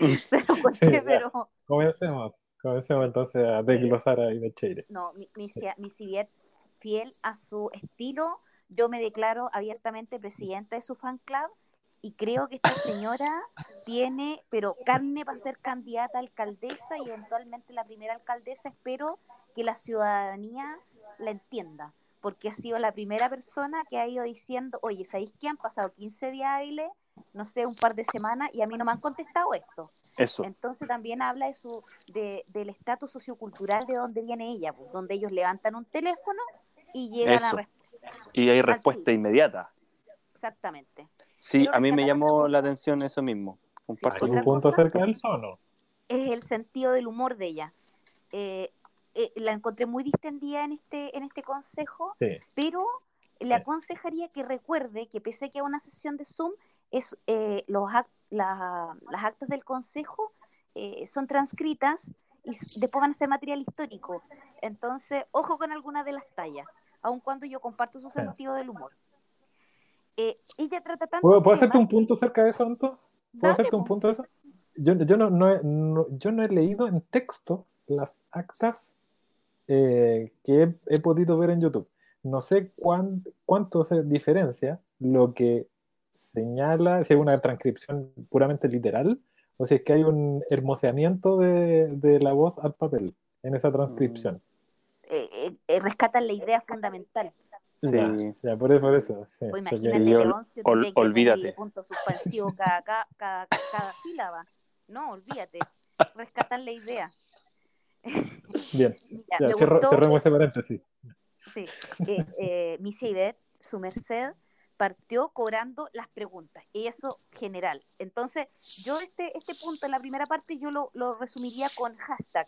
Se lo conté, pero. Comencemos. Comencemos entonces a desglosar ahí de Cheire. No, mi, mi, mi fiel a su estilo, yo me declaro abiertamente presidenta de su fan club y creo que esta señora tiene, pero carne para ser candidata a alcaldesa y eventualmente la primera alcaldesa. Espero que la ciudadanía la entienda porque ha sido la primera persona que ha ido diciendo, oye, ¿sabéis que han pasado 15 días hábiles, no sé, un par de semanas, y a mí no me han contestado esto? Eso. Entonces también habla de su, de, del estatus sociocultural de donde viene ella, pues, donde ellos levantan un teléfono y llegan a Y hay respuesta inmediata. Exactamente. Sí, a mí me llamó la atención eso mismo. ¿Hay un punto acerca del sono? Es el sentido del humor de ella. Eh, eh, la encontré muy distendida en este, en este consejo, pero le aconsejaría que recuerde que pese a que a una sesión de Zoom, es, eh, los las actas del consejo eh, son transcritas y después van a ser material histórico. Entonces, ojo con algunas de las tallas, aun cuando yo comparto su sentido del humor. Trata tanto... ¿Puedo, hacerte un punto acerca de eso, Anto? ¿Puedo hacerte un punto de eso? Yo, yo, no, no, yo no he leído en texto las actas eh, que he, podido ver en YouTube. No sé cuánto se diferencia lo que señala, si hay una transcripción puramente literal, o si es que hay un hermoseamiento de, la voz al papel en esa transcripción. Mm. Eh, eh, rescatan la idea fundamental. Sí, ya, por eso. Por eso sí, pues imagínate, olvídate. punto suspensivo cada, cada, cada, sílaba. No, olvídate. Rescatan la idea. Bien, ya, cerramos ese paréntesis. Sí, eh, eh, Ibet, su merced, partió cobrando las preguntas, y eso general. Entonces, yo este, este punto en la primera parte yo lo, lo resumiría con hashtag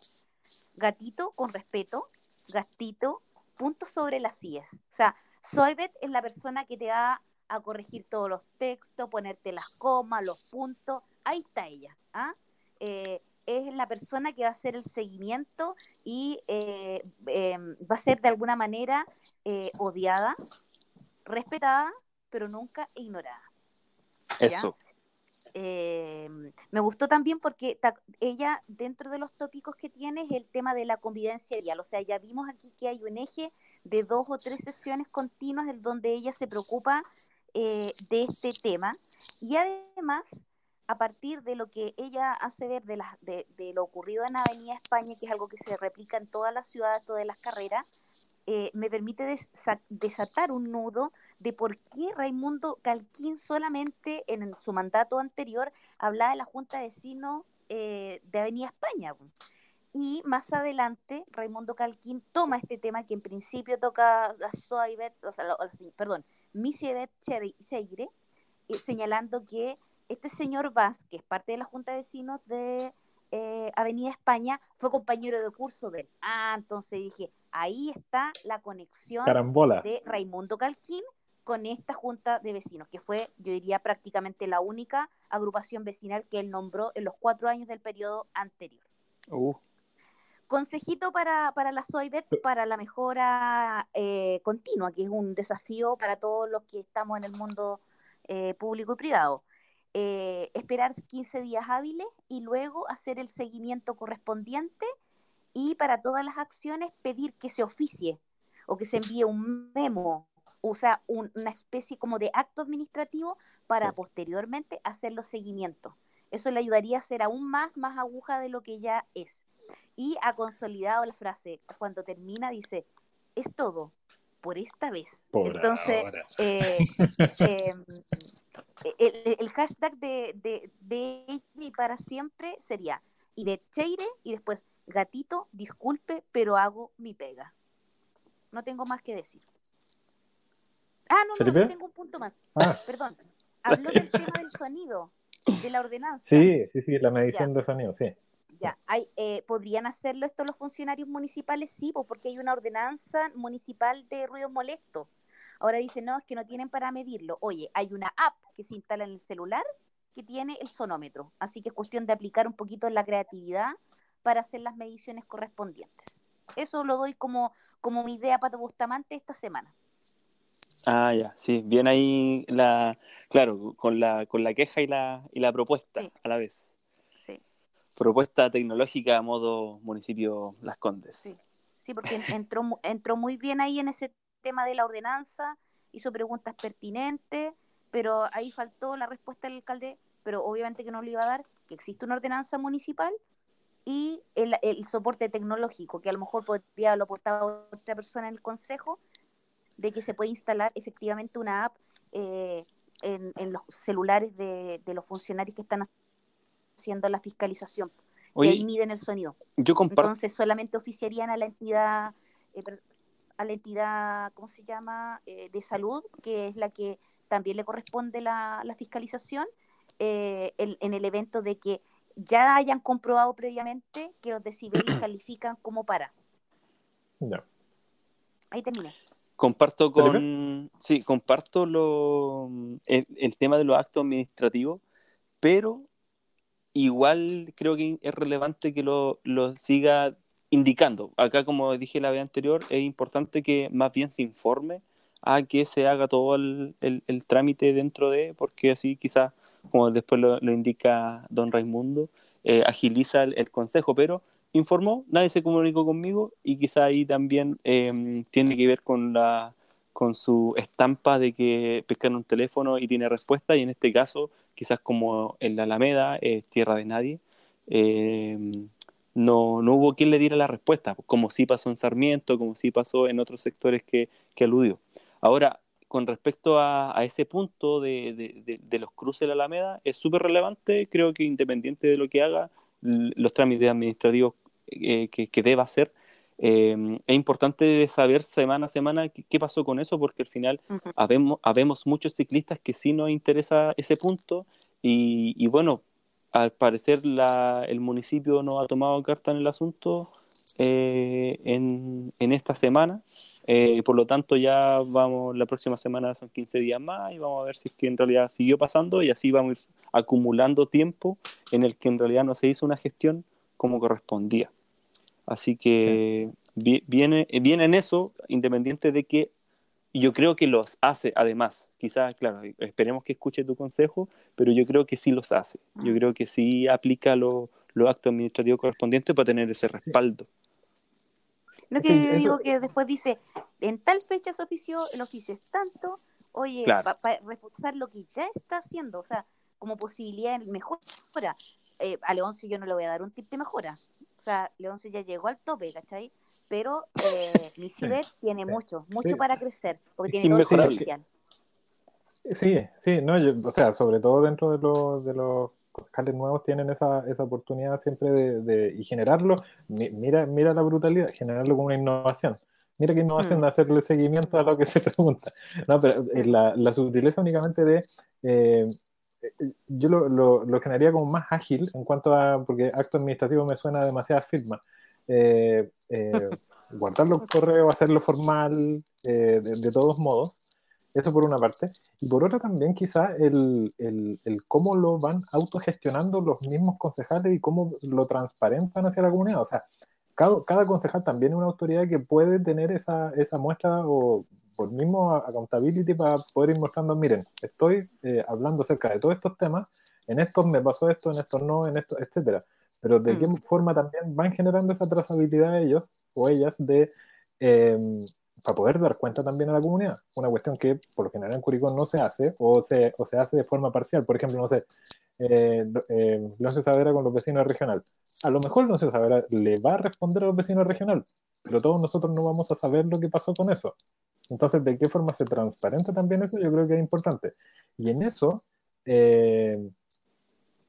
gatito con respeto, gatito, punto sobre las CIES. O sea, Soybet es la persona que te va a corregir todos los textos, ponerte las comas, los puntos, ahí está ella. ¿ah? Eh, es la persona que va a hacer el seguimiento y eh, em, va a ser de alguna manera eh, odiada, respetada, pero nunca ignorada. Eso. Eh, me gustó también porque ella, dentro de los tópicos que tiene, es el tema de la convivencia real. O sea, ya vimos aquí que hay un eje de dos o tres sesiones continuas en donde ella se preocupa eh, de este tema. Y además, a partir de lo que ella hace ver de, de, lo ocurrido en Avenida España, que es algo que se replica en todas las ciudades, todas las carreras, eh, me permite desatar un nudo de por qué Raimundo Calquín solamente en su mandato anterior hablaba de la Junta de Vecinos eh, de Avenida España. Y más adelante, Raimundo Calquín toma este tema que en principio toca a Soybet, o sea, perdón, Missy Cheire, eh, señalando que este señor Vaz, que es parte de la Junta de Vecinos de eh, Avenida España, fue compañero de curso de él. Ah, entonces dije, ahí está la conexión de Raimundo Calquín con esta junta de vecinos, que fue, yo diría, prácticamente la única agrupación vecinal que él nombró en los cuatro años del periodo anterior. Uh. Consejito para, para la SOIBET, para la mejora eh, continua, que es un desafío para todos los que estamos en el mundo eh, público y privado. Eh, esperar 15 días hábiles y luego hacer el seguimiento correspondiente y para todas las acciones pedir que se oficie o que se envíe un memo, o sea, una especie como de acto administrativo para posteriormente hacer los seguimientos. Eso le ayudaría a ser aún más, más aguja de lo que ya es. Y ha consolidado la frase, cuando termina dice, es todo, por esta vez. Entonces, eh, em, el, hashtag de, de, de y para siempre sería Cheire y después gatito, disculpe, pero hago mi pega. No tengo más que decir. Ah, no, no, tengo un punto más. Ah. Perdón. Habló del tema del sonido, de la ordenanza. Sí, sí, sí, la medición de sonido, sí. Ya, hay, eh, ¿podrían hacerlo esto los funcionarios municipales? Sí, porque hay una ordenanza municipal de ruidos molestos. Ahora dicen, no, es que no tienen para medirlo. Oye, hay una app que se instala en el celular que tiene el sonómetro. Así que es cuestión de aplicar un poquito la creatividad para hacer las mediciones correspondientes. Eso lo doy como, como mi idea para Bustamante esta semana. Ah, ya, sí, bien ahí la, claro, con la, con la queja y la, y la propuesta a la vez propuesta tecnológica a modo municipio Las Condes. Sí, sí porque entró, entró muy bien ahí en ese tema de la ordenanza, hizo preguntas pertinentes, pero ahí faltó la respuesta del alcalde, pero obviamente que no le iba a dar, que existe una ordenanza municipal y el, el soporte tecnológico, que a lo mejor podría lo aportar otra persona en el consejo, de que se puede instalar efectivamente una app eh, en, en, los celulares de, de los funcionarios que están haciendo la fiscalización. y ahí miden el sonido. Yo Entonces solamente oficiarían a la entidad, eh, a la entidad, ¿cómo se llama?, eh, de salud, que es la que también le corresponde la, fiscalización, eh, en el evento de que ya hayan comprobado previamente que los decibeles califican como para. No. Ahí terminé. Comparto con. Sí, comparto lo, el, tema de los actos administrativos, pero igual creo que es relevante que lo, siga indicando. Acá, como dije la vez anterior, es importante que más bien se informe a que se haga todo el, trámite dentro de, porque así quizás, como después lo, indica don Raimundo, eh, agiliza el, consejo, pero informó, nadie se comunicó conmigo y quizá ahí también em, tiene que ver con la con su estampa de que pescan un teléfono y tiene respuesta y en este caso quizás como en la Alameda, es tierra de nadie, eh, no, no, hubo quien le diera la respuesta, como sí pasó en Sarmiento, como sí pasó en otros sectores que, que aludió. Ahora, con respecto a, a ese punto de, de, de, los cruces de la Alameda, es súper relevante, creo que independiente de lo que haga, los trámites administrativos eh, que, que, deba hacer, eh, es importante saber semana a semana qué, pasó con eso, porque al final habemos, muchos ciclistas que sí nos interesa ese punto y, bueno, al parecer la, el municipio no ha tomado carta en el asunto eh, en, en, esta semana. Eh, por lo tanto, ya vamos, la próxima semana son 15 días más y vamos a ver si es que en realidad siguió pasando y así vamos acumulando tiempo en el que en realidad no se hizo una gestión como correspondía. Así que viene, viene en eso, independiente de que yo creo que los hace además. Quizás, claro, esperemos que escuche tu consejo, pero yo creo que sí los hace. Yo creo que sí aplica los actos administrativos correspondientes para tener ese respaldo. No que yo digo que después dice, en tal fecha se ofició, el oficio es tanto, oye, para reforzar lo que ya está haciendo, o sea, como posibilidad de mejora. Eh, a Leoncio yo no le voy a dar un tip de mejora. O sea, Leoncio ya llegó al tope, ¿cachai? Pero eh, tiene mucho, mucho para crecer, porque tiene todo el potencial. Sí, sí, no, o sea, sobre todo dentro de, los de los concejales nuevos tienen esa, esa oportunidad siempre de, y generarlo, mira, mira la brutalidad, generarlo como una innovación. Mira qué innovación mm. de hacerle seguimiento a lo que se pregunta. No, pero eh, la, la, sutileza únicamente de... Eh, yo lo, lo, lo, generaría como más ágil en cuanto a... porque acto administrativo me suena demasiada firma. guardar los correos, hacerlo formal, de, de todos modos. Eso por una parte. Y por otra también quizá el, el, el, cómo lo van autogestionando los mismos concejales y cómo lo transparentan hacia la comunidad. O sea, cada, cada concejal también es una autoridad que puede tener esa, esa muestra o por mismo accountability para poder ir mostrando, miren, estoy eh, hablando acerca de todos estos temas, en estos me pasó esto, en estos no, en estos, etcétera. Pero de qué mm. forma también van generando esa trazabilidad ellos o ellas de... Eh, para poder dar cuenta también a la comunidad. Una cuestión que por lo general en Curicó no se hace o se, o se hace de forma parcial. Por ejemplo, no sé, eh, eh, Leoncio Savera con los vecinos regional. A lo mejor Leoncio Savera le va a responder a los vecinos regional, pero todos nosotros no vamos a saber lo que pasó con eso. Entonces, ¿de qué forma se transparenta también eso? Yo creo que es importante. Y en eso, eh,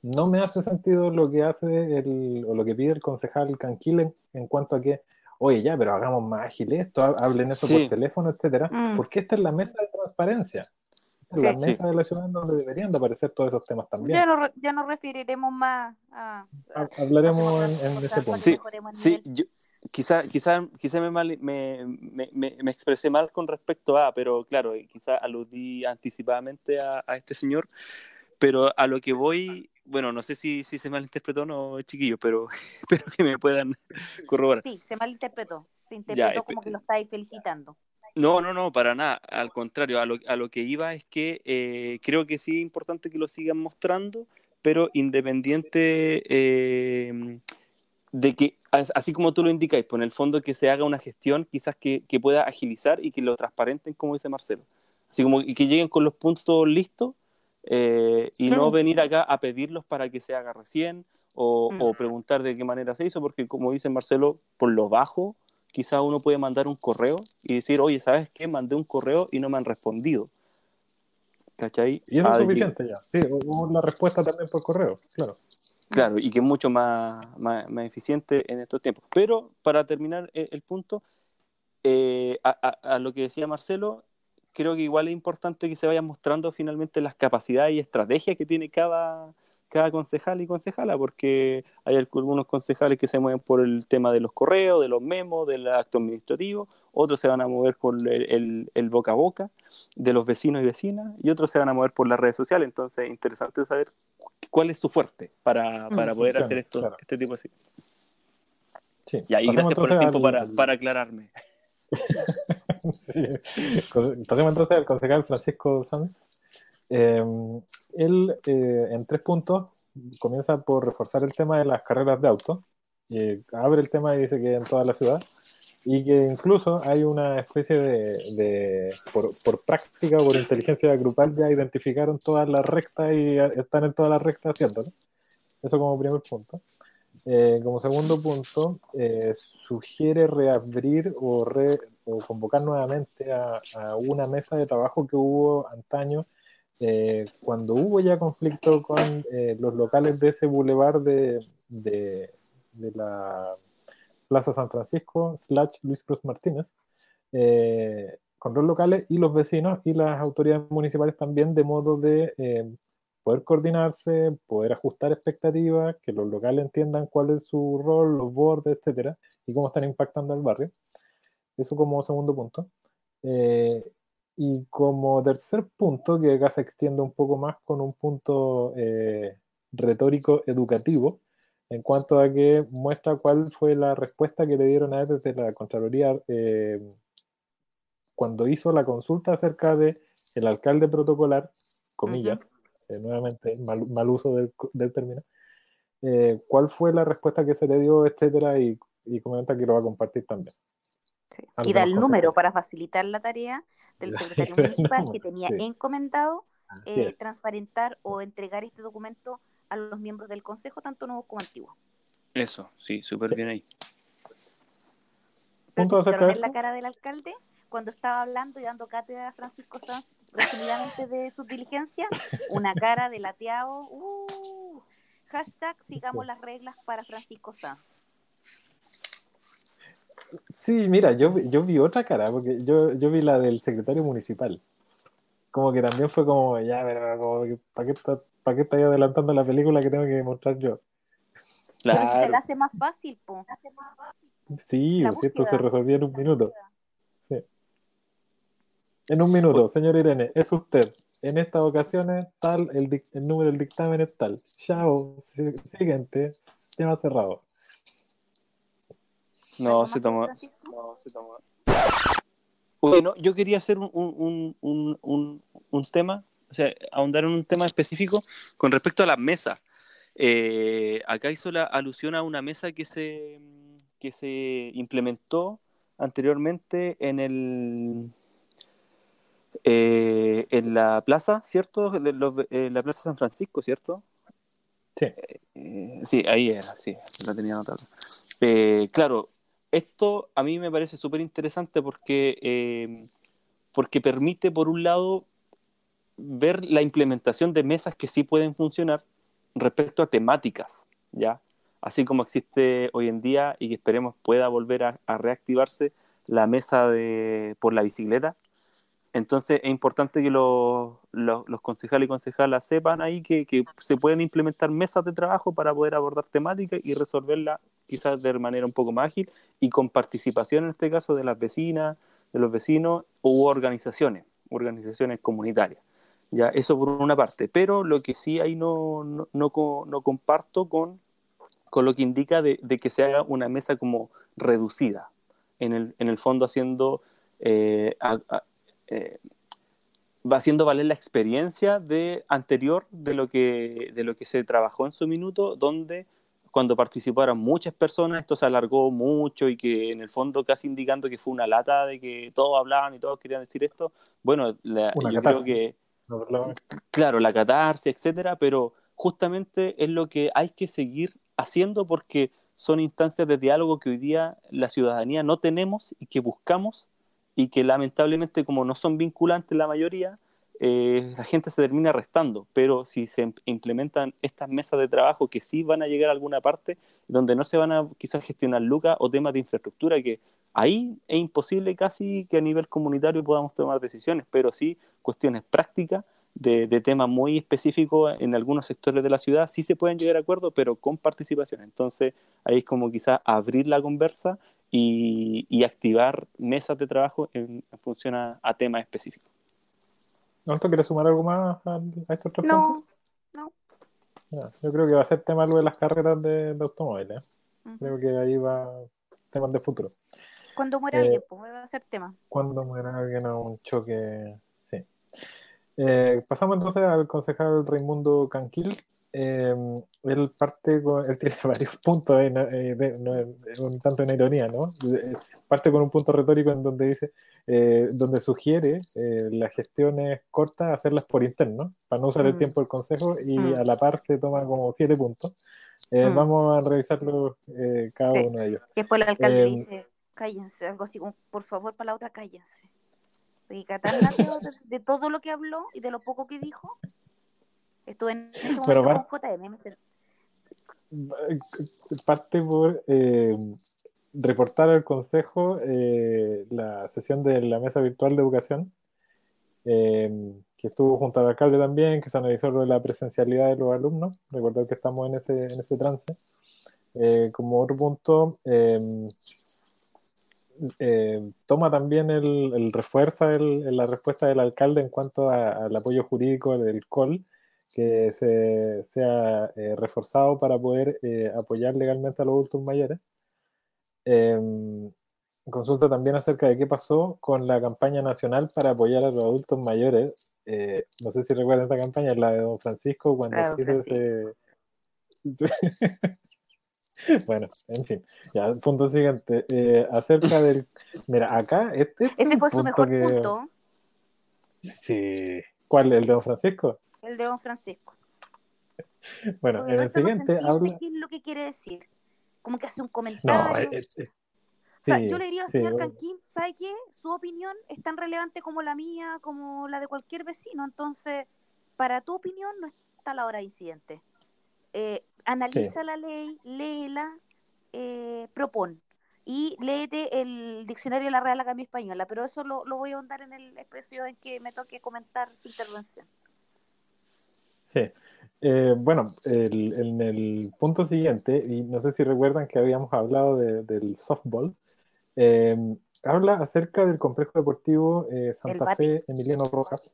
no me hace sentido lo que hace el, o lo que pide el concejal Canquile en cuanto a que oye, ya, pero hagamos más ágil esto, hablen eso por teléfono, etcétera, mm. porque esta es la mesa de transparencia. es la mesa de la ciudad donde deberían de aparecer todos esos temas también. Ya, nos referiremos más a... Hablaremos en, ese punto. Sí, yo, quizá, quizá, quizá me, me, me, me, expresé mal con respecto a, pero claro, quizá aludí anticipadamente a, a este señor, pero a lo que voy bueno, no sé si, si se malinterpretó o no, chiquillo, pero espero que me puedan corroborar. Sí, se malinterpretó. Se interpretó como que lo estáis felicitando. No, no, no, para nada. Al contrario, a lo, a lo que iba es que eh, creo que sí es importante que lo sigan mostrando, pero independiente eh, de que, así como tú lo indicáis, pues en el fondo que se haga una gestión quizás que, que pueda agilizar y que lo transparenten, como dice Marcelo. Así como que lleguen con los puntos listos eh, y no venir acá a pedirlos para que se haga recién o, mm. preguntar de qué manera se hizo, porque como dice Marcelo, por lo bajo, quizá uno puede mandar un correo y decir, oye, ¿sabes qué? Mandé un correo y no me han respondido. ¿Cachai? Y eso es suficiente ya. Sí, la respuesta también por correo, claro. Claro, y que es mucho más, más, eficiente en estos tiempos. Pero para terminar el, el punto, eh, a, a, lo que decía Marcelo, creo que igual es importante que se vayan mostrando finalmente las capacidades y estrategias que tiene cada, cada concejal y concejala, porque hay algunos concejales que se mueven por el tema de los correos, de los memos, del acto administrativo, otros se van a mover por el, el, boca a boca de los vecinos y vecinas, y otros se van a mover por las redes sociales. Entonces, es interesante saber cuál es su fuerte para, mm, para poder hacer esto, este tipo de... Sí. Y ahí, gracias por el tiempo para, para aclararme. Pasemos entonces al concejal Francisco Sánchez. Em, él, eh, en tres puntos, comienza por reforzar el tema de las carreras de auto. abre el tema y dice que en toda la ciudad. Y que incluso hay una especie de, por, por, práctica o por inteligencia grupal, ya identificaron todas las rectas y están en todas las rectas haciéndolo. Eso como primer punto. Eh, como segundo punto, eh, sugiere reabrir o, convocar nuevamente a, una mesa de trabajo que hubo antaño eh, cuando hubo ya conflicto con los locales de ese bulevar de, la Plaza San Francisco, slash Luis Cruz Martínez, eh, con los locales y los vecinos y las autoridades municipales también, de modo de eh, poder coordinarse, poder ajustar expectativas, que los locales entiendan cuál es su rol, los bordes, etcétera, y cómo están impactando al barrio. Eso como segundo punto. Eh, y como tercer punto, que acá se extiende un poco más con un punto eh, retórico educativo, en cuanto a que muestra cuál fue la respuesta que le dieron a él desde la Contraloría eh, cuando hizo la consulta acerca de el alcalde protocolar, comillas, eh, nuevamente mal, mal, uso del, del término, cuál fue la respuesta que se le dio, etcétera, y, y comenta que lo va a compartir también. Sí. Y da el número para facilitar la tarea del secretario municipal que tenía sí. encomendado eh, transparentar o entregar este documento a los miembros del consejo, tanto nuevos como antiguos. Eso, sí, súper sí. bien ahí. ¿Punto acerca de la cara del alcalde cuando estaba hablando y dando cátedra a Francisco Sanz presumidamente de sus diligencias? Una cara de lateado. Uh, hashtag sigamos las reglas para Francisco Sanz. Sí, mira, yo, yo vi otra cara, porque yo, yo vi la del secretario municipal. Como que también fue como, ya, pero como ¿para qué, está, ¿para qué adelantando la película que tengo que mostrar yo? Claro. Pero si se la hace más fácil, po. Sí, o si esto se resolvía en un minuto. Sí. En un minuto, señor Irene, es usted. En estas ocasiones, tal, el, el número del dictamen es tal. Chao, siguiente, tema cerrado. No, se tomó. No, se tomó. Bueno, yo quería hacer un, un, un, un, un tema, o sea, ahondar en un tema específico con respecto a las mesas. Eh, acá hizo la alusión a una mesa que se, que se implementó anteriormente en el eh, en la plaza, ¿cierto? Los, eh, la plaza San Francisco, ¿cierto? Sí. Eh, sí, ahí era, sí, la tenía anotada. Eh, claro, esto a mí me parece súper interesante porque, eh, porque permite, por un lado, ver la implementación de mesas que sí pueden funcionar respecto a temáticas, ¿ya? Así como existe hoy en día y que esperemos pueda volver a, a reactivarse la mesa de, por la bicicleta. Entonces es importante que los, concejales y concejalas sepan ahí que, se pueden implementar mesas de trabajo para poder abordar temáticas y resolverla quizás de manera un poco más ágil y con participación en este caso de las vecinas, de los vecinos u organizaciones, organizaciones comunitarias. Ya, eso por una parte, pero lo que sí ahí no, no, no, no comparto con, con lo que indica de, que se haga una mesa como reducida, en el, en el fondo haciendo, eh, eh, va haciendo valer la experiencia de anterior de lo que, de lo que se trabajó en su minuto, donde cuando participaron muchas personas, esto se alargó mucho y que en el fondo casi indicando que fue una lata de que todos hablaban y todos querían decir esto. Bueno, la, yo creo que, no, claro, la catarsis, etcétera, pero justamente es lo que hay que seguir haciendo porque son instancias de diálogo que hoy día la ciudadanía no tenemos y que buscamos y que lamentablemente como no son vinculantes la mayoría, eh, la gente se termina restando, pero si se implementan estas mesas de trabajo que sí van a llegar a alguna parte, donde no se van a quizás gestionar lucas o temas de infraestructura, que ahí es imposible casi que a nivel comunitario podamos tomar decisiones, pero sí cuestiones prácticas de, de temas muy específicos en algunos sectores de la ciudad, sí se pueden llegar a acuerdos, pero con participación. Entonces ahí es como quizás abrir la conversa y, y activar mesas de trabajo en, en función a, a temas específicos. ¿Alto quieres sumar algo más a, a estos tres no, puntos? No, no. Yo creo que va a ser tema lo de las carreras de, de automóviles. Uh -huh. Creo que ahí va temas de futuro. Cuando muera eh, alguien, pues va a ser tema. Cuando muera alguien a un choque, sí. Eh, pasamos entonces al concejal Raimundo Canquil. Eh, él parte con, él tiene varios puntos, eh, eh, de, no, un tanto en ironía, ¿no? Parte con un punto retórico en donde dice, eh, donde sugiere las gestiones cortas hacerlas por interno, para no usar mm. el tiempo del consejo, y mm. a la par se toma como siete puntos. Mm. Vamos a revisarlo cada sí. uno de ellos. Después el alcalde dice, cállense, algo así por favor, para la otra, cállense. Y de, de todo lo que habló y de lo poco que dijo, Estuve en ese momento Pero, con JM. Parte por. Eh, reportar al Consejo eh, la sesión de la Mesa Virtual de Educación, eh, que estuvo junto al alcalde también, que se analizó lo de la presencialidad de los alumnos. Recordad que estamos en ese, en ese trance. Eh, como otro punto, toma también el, el refuerza el, la respuesta del alcalde en cuanto al apoyo jurídico del COL, que se, sea reforzado para poder apoyar legalmente a los adultos mayores. Em, consulta también acerca de qué pasó con la campaña nacional para apoyar a los adultos mayores. Eh, no sé si recuerdan esta campaña, la de Don Francisco, cuando se hizo ese... bueno, en fin, ya, punto siguiente. Eh, acerca del. Mira, acá. Este, este Ese fue su mejor punto. Sí. ¿Cuál? ¿El de Don Francisco? El de Don Francisco. bueno, en el siguiente habla. ¿Qué es lo que quiere decir? como que hace un comentario. o sea, yo le diría al señor Canquín, ¿sabe qué? Su opinión es tan relevante como la mía, como la de cualquier vecino. Entonces, para tu opinión no está la hora de incidente. Eh, analiza la ley, léela, eh, propon. Y léete el diccionario de la Real Academia Española, pero eso lo, lo voy a ahondar en el expresión en que me toque comentar su intervención. Sí, eh, bueno, en el punto siguiente, y no sé si recuerdan que habíamos hablado del softball, eh, habla acerca del complejo deportivo eh, Santa Fe Emiliano Rojas,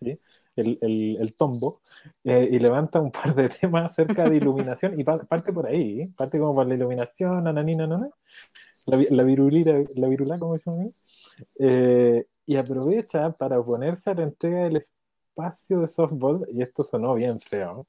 ¿sí? el, el, tombo, y levanta un par de temas acerca de iluminación, y parte por ahí, parte como por la iluminación, nananina, nana, la, la, virulira, la virula, como dicen y aprovecha para oponerse a la entrega del espacio de softball, y esto sonó bien feo.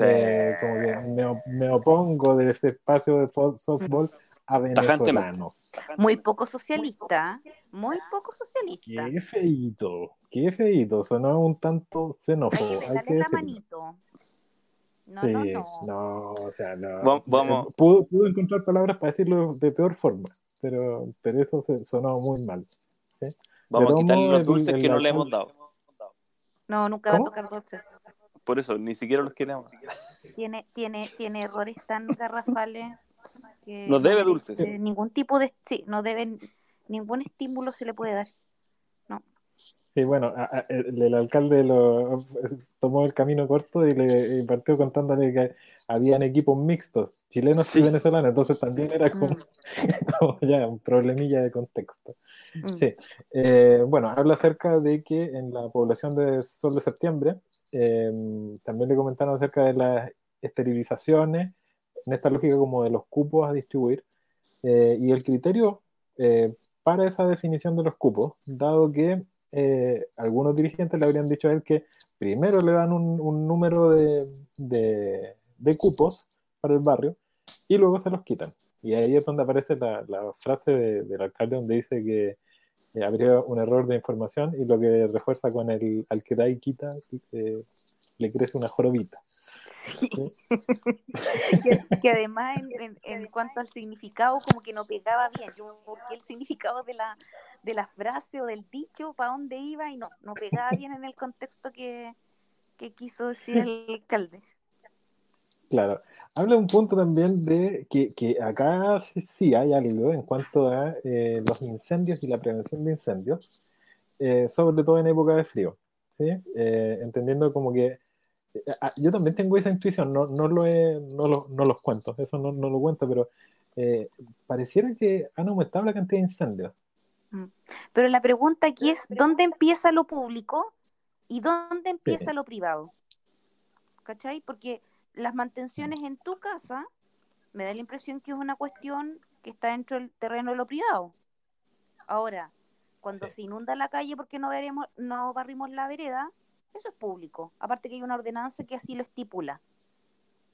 Eh, como que me, opongo de ese espacio de softball a venezolanos. Muy poco socialista, muy poco socialista. Qué feito, qué feito, sonó un tanto xenófobo. Hay la manito. No, sí, no, no. o sea, no. Vamos. Eh, pudo, encontrar palabras para decirlo de peor forma, pero, pero eso se, sonó muy mal. Vamos a quitarle los dulces que no le hemos dado. No, nunca va a tocar dulce. Por eso, ni siquiera los queremos. Tiene, tiene, tiene errores tan garrafales que no debe dulces. ningún tipo de, sí, no deben, ningún estímulo se le puede dar. Sí, bueno, el, alcalde lo, tomó el camino corto y le partió contándole que habían equipos mixtos, chilenos y venezolanos, entonces también era como, mm. ya un problemilla de contexto. Mm. Sí, eh, bueno, habla acerca de que en la población de Sol de Septiembre, em, también le comentaron acerca de las esterilizaciones, en esta lógica como de los cupos a distribuir, eh, y el criterio eh, para esa definición de los cupos, dado que eh, algunos dirigentes le habrían dicho a él que primero le dan un, número de, de, cupos para el barrio y luego se los quitan. Y ahí es donde aparece la, la frase del alcalde donde dice que eh, habría un error de información y lo que refuerza con el al que da y quita, eh, le crece una jorobita. que, además en, cuanto al significado como que no pegaba bien. Yo busqué el significado de la, de la frase o del dicho, para dónde iba y no, no pegaba bien en el contexto que, quiso decir el alcalde. Claro. Habla un punto también de que, acá sí, hay algo en cuanto a eh, los incendios y la prevención de incendios, eh, sobre todo en época de frío. ¿sí? Eh, entendiendo como que yo también tengo esa intuición, no, no, lo, no, lo, no los cuento, eso no, no lo cuento, pero eh, pareciera que han aumentado la cantidad de incendios. Mm. Pero la pregunta aquí es, ¿dónde empieza lo público y dónde empieza lo privado? ¿Cachai? Porque las mantenciones en tu casa me da la impresión que es una cuestión que está dentro del terreno de lo privado. Ahora, cuando se inunda la calle porque no, veremos, no barrimos la vereda, eso es público. Aparte que hay una ordenanza que así lo estipula.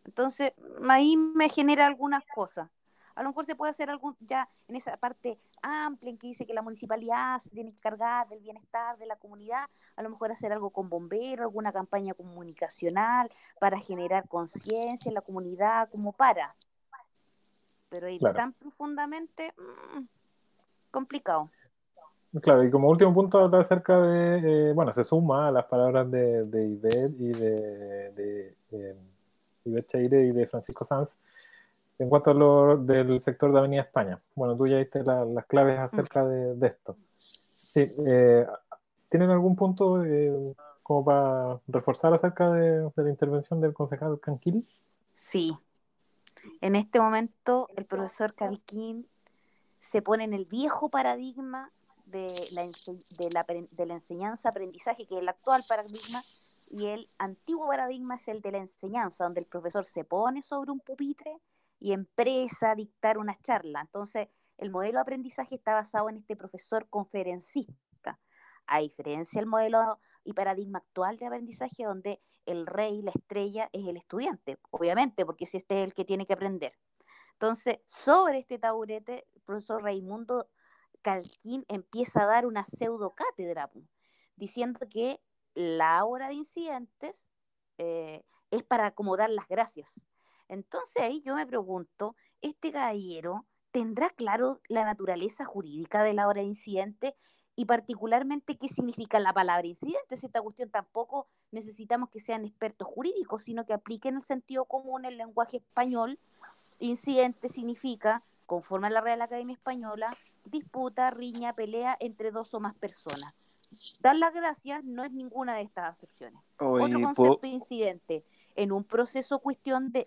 Entonces, ahí me genera algunas cosas. A lo mejor se puede hacer algún, ya en esa parte amplia en que dice que la municipalidad se tiene que cargar del bienestar de la comunidad, a lo mejor hacer algo con bomberos, alguna campaña comunicacional para generar conciencia en la comunidad, como para. Pero ir tan profundamente, mm, complicado. Claro, y como último punto habla acerca de, eh, bueno, se suma a las palabras de, de y de, de, eh, y de Francisco Sanz, en cuanto a lo del sector de Avenida España. Bueno, tú ya diste las claves acerca de, esto. Sí, eh, ¿Tienen algún punto eh, como para reforzar acerca de, la intervención del concejal Canquil? Sí. En este momento el profesor Calquín se pone en el viejo paradigma de la, de la, enseñanza-aprendizaje, que es el actual paradigma, y el antiguo paradigma es el de la enseñanza, donde el profesor se pone sobre un pupitre y empresa a dictar una charla. Entonces, el modelo de aprendizaje está basado en este profesor conferencista, a diferencia del modelo y paradigma actual de aprendizaje, donde el rey, la estrella, es el estudiante, obviamente, porque si este es el que tiene que aprender. Entonces, sobre este taburete, el profesor Raimundo Calquín empieza a dar una pseudo cátedra, diciendo que la hora de incidentes eh, es para acomodar las gracias. Entonces ahí yo me pregunto, ¿este caballero tendrá claro la naturaleza jurídica de la hora de incidente y particularmente qué significa la palabra incidente? Esta cuestión tampoco necesitamos que sean expertos jurídicos, sino que apliquen el sentido común, el lenguaje español. Incidente significa conforme a la Real Academia Española, disputa, riña, pelea entre dos o más personas. Dar las gracias no es ninguna de estas acepciones. Otro concepto incidente, en un proceso cuestión de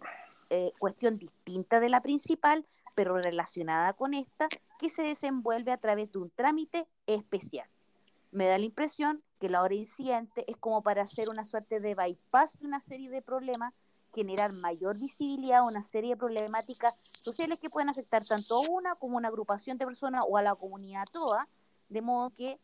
eh, cuestión distinta de la principal, pero relacionada con esta, que se desenvuelve a través de un trámite especial. Me da la impresión que la hora incidente es como para hacer una suerte de bypass de una serie de problemas generar mayor visibilidad a una serie de problemáticas sociales que pueden afectar tanto a una como a una agrupación de personas o a la comunidad toda, de modo que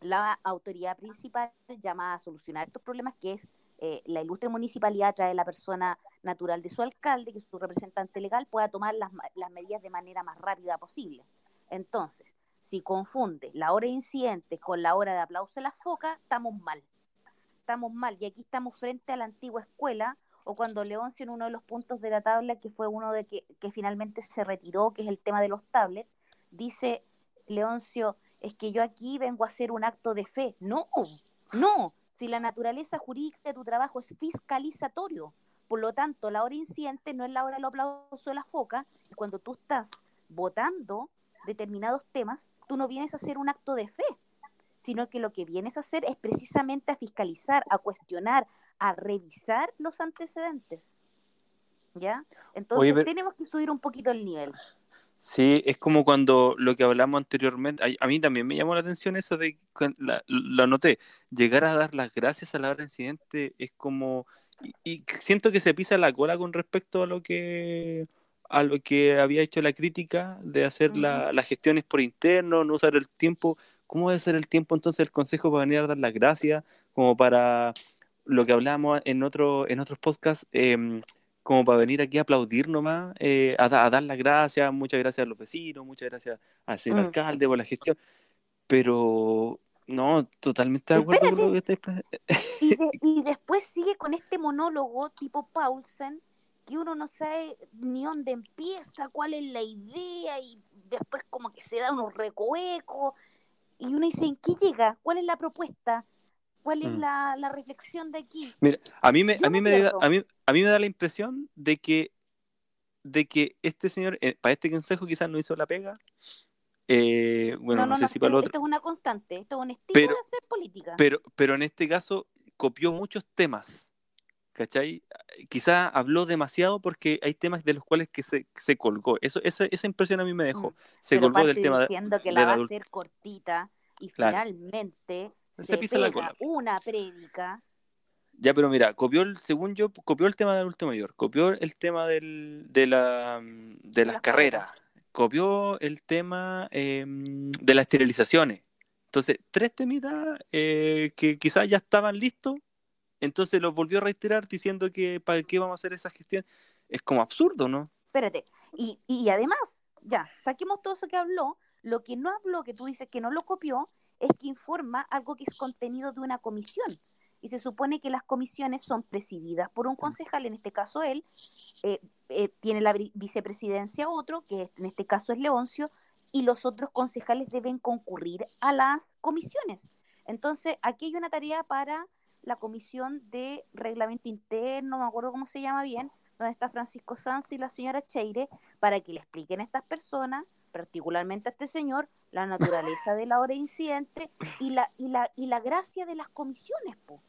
la autoridad principal llamada a solucionar estos problemas, que es eh, la ilustre municipalidad, trae la persona natural de su alcalde, que es su representante legal, pueda tomar las, las medidas de manera más rápida posible. Entonces, si confunde la hora de incidentes con la hora de aplauso de la foca, estamos mal. Estamos mal. Y aquí estamos frente a la antigua escuela, o cuando Leoncio en uno de los puntos de la tabla, que fue uno de que, que finalmente se retiró, que es el tema de los tablets, dice Leoncio, es que yo aquí vengo a hacer un acto de fe. No, no, si la naturaleza jurídica de tu trabajo es fiscalizatorio, por lo tanto, la hora incidente no es la hora del aplauso de la foca, cuando tú estás votando determinados temas, tú no vienes a hacer un acto de fe, sino que lo que vienes a hacer es precisamente a fiscalizar, a cuestionar, a revisar los antecedentes. ¿Ya? Entonces tenemos que subir un poquito el nivel. Sí, es como cuando lo que hablamos anteriormente, a, mí también me llamó la atención eso de, lo noté, llegar a dar las gracias a la hora de incidente es como, y, siento que se pisa la cola con respecto a lo que a lo que había hecho la crítica de hacer las gestiones por interno, no usar el tiempo. ¿Cómo debe ser el tiempo entonces el consejo para venir a dar las gracias? Como para lo que hablábamos en, otro, en otros podcasts, em, como para venir aquí a aplaudir nomás, eh, a, dar las gracias, muchas gracias a los vecinos, muchas gracias al señor mm. alcalde por la gestión, pero no, totalmente de acuerdo con lo que y, y, después sigue con este monólogo tipo Paulsen, que uno no sabe ni dónde empieza, cuál es la idea, y después como que se da unos recovecos, y uno dice, ¿en qué llega? ¿Cuál es la propuesta? ¿Cuál es mm. la, la, reflexión de aquí? Mira, a mí me, a mí me, da, a mí, a mí me da la impresión de que, de que este señor, eh, para este consejo quizás no hizo la pega. Eh, bueno, no, sé si para el otro. Esto es una constante, esto es un estilo de hacer política. Pero, pero en este caso copió muchos temas. ¿Cachai? Quizá habló demasiado porque hay temas de los cuales que se, se colgó. Eso, esa, esa impresión a mí me dejó. Mm. Se colgó del tema diciendo que la va a hacer cortita y finalmente se, pisa la cola. una prédica. Ya, pero mira, copió el, según yo, copió el tema del último mayor, copió el tema del, de, la, de, las carreras, copió el tema em, de las esterilizaciones. Entonces, tres temitas eh, que quizás ya estaban listos, entonces los volvió a reiterar diciendo que para qué vamos a hacer esa gestión. Es como absurdo, ¿no? Espérate, y, y además, ya, saquemos todo eso que habló, lo que no habló, que tú dices que no lo copió, es que informa algo que es contenido de una comisión. Y se supone que las comisiones son presididas por un concejal, en este caso él, eh, eh, tiene la vicepresidencia otro, que en este caso es Leoncio, y los otros concejales deben concurrir a las comisiones. Entonces, aquí hay una tarea para la comisión de reglamento interno, no me acuerdo cómo se llama bien, donde está Francisco Sanz y la señora Cheire, para que le expliquen a estas personas, particularmente a este señor, la naturaleza de la hora incidente y la, y la, y la gracia de las comisiones, po.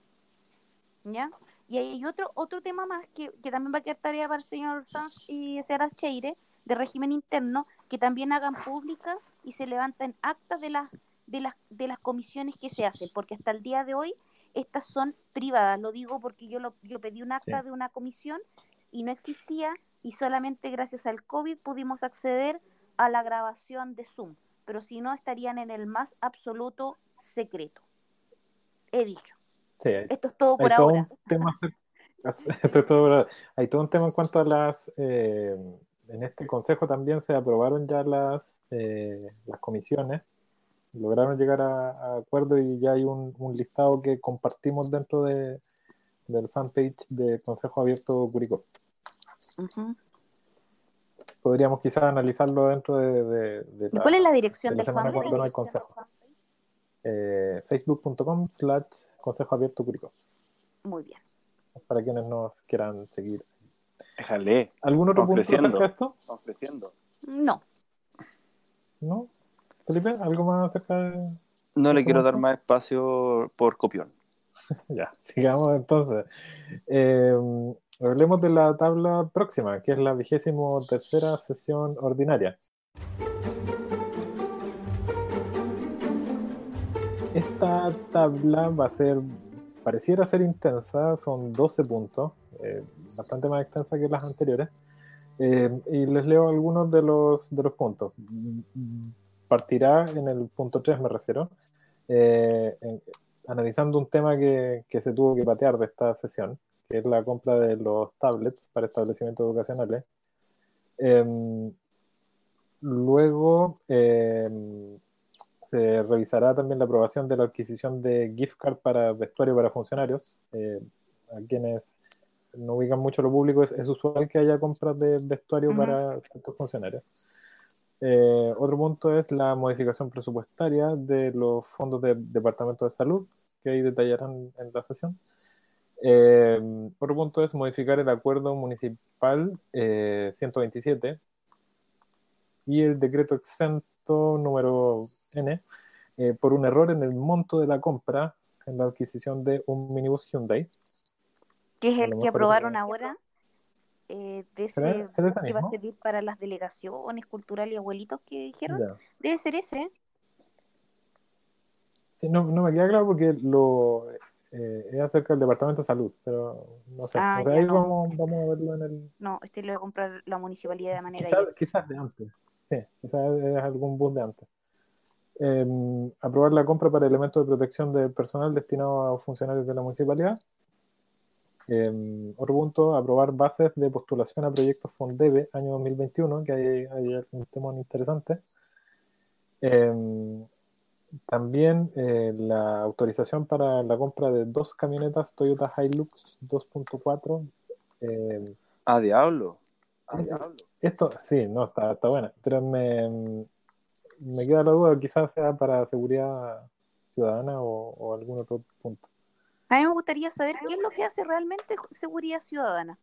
¿Ya? Y hay otro, otro tema más que, que también va a quedar tarea para el señor Sanz y señora Cheire, de régimen interno, que también hagan públicas y se levanten actas de las, de las, de las comisiones que se hacen, porque hasta el día de hoy estas son privadas. Lo digo porque yo, lo, yo pedí un acta de una comisión y no existía y solamente gracias al COVID pudimos acceder a la grabación de Zoom, pero si no estarían en el más absoluto secreto. He dicho. Esto es todo por ahora. hay todo un tema en cuanto a las... Eh, en este consejo también se aprobaron ya las, eh, las comisiones lograron llegar a, acuerdo y ya hay un, listado que compartimos dentro de, del fanpage de Consejo Abierto Curicó. Podríamos quizás analizarlo dentro de, de, ¿Cuál es la dirección del fanpage? Cuando no hay consejo. Eh, Facebook.com slash Consejo Abierto Curicó. Muy bien. Para quienes nos quieran seguir. Déjale. ¿Algún otro punto acerca de esto? Ofreciendo. No. ¿No? Felipe, ¿algo más acerca de.? No le quiero dar más espacio por copión. ya, sigamos entonces. Eh, hablemos de la tabla próxima, que es la vigésimo tercera sesión ordinaria. Esta tabla va a ser, pareciera ser intensa, son 12 puntos, eh, bastante más extensa que las anteriores. Eh, y les leo algunos de los, de los puntos partirá en el punto 3, me refiero, eh, analizando un tema que, que, se tuvo que patear de esta sesión, que es la compra de los tablets para establecimientos educacionales. Em, luego em, se revisará también la aprobación de la adquisición de gift card para vestuario para funcionarios. Eh, a quienes no ubican mucho lo público, es, usual que haya compras de vestuario para ciertos funcionarios. Eh, otro punto es la modificación presupuestaria de los fondos del Departamento de Salud, que ahí detallarán en la sesión. Eh, otro punto es modificar el acuerdo municipal 127 eh, y el decreto exento número N por un error en el monto de la compra en la adquisición de un minibus Hyundai. ¿Qué es el que aprobaron ahora? eh, de ese que va a servir para las delegaciones culturales y abuelitos que dijeron. Debe ser ese. Sí, no, no me queda claro porque lo eh, es acerca del Departamento de Salud, pero no sé. Ah, ahí vamos, vamos, a verlo en el. No, este lo va a comprar la municipalidad de manera. Quizás, quizás de antes. Sí, quizás es algún bus de antes. Em, aprobar la compra para elementos de protección del personal destinado a funcionarios de la municipalidad. Eh, otro punto, aprobar bases de postulación a proyectos Fondebe año 2021, que hay, hay un tema interesante. Em, también eh, la autorización para la compra de dos camionetas Toyota Hilux 2.4. Eh, a diablo. Esto, sí, no, está, está buena, pero me, me queda la duda, quizás sea para seguridad ciudadana o, o algún otro punto. A mí me gustaría saber qué es lo que hace realmente seguridad ciudadana.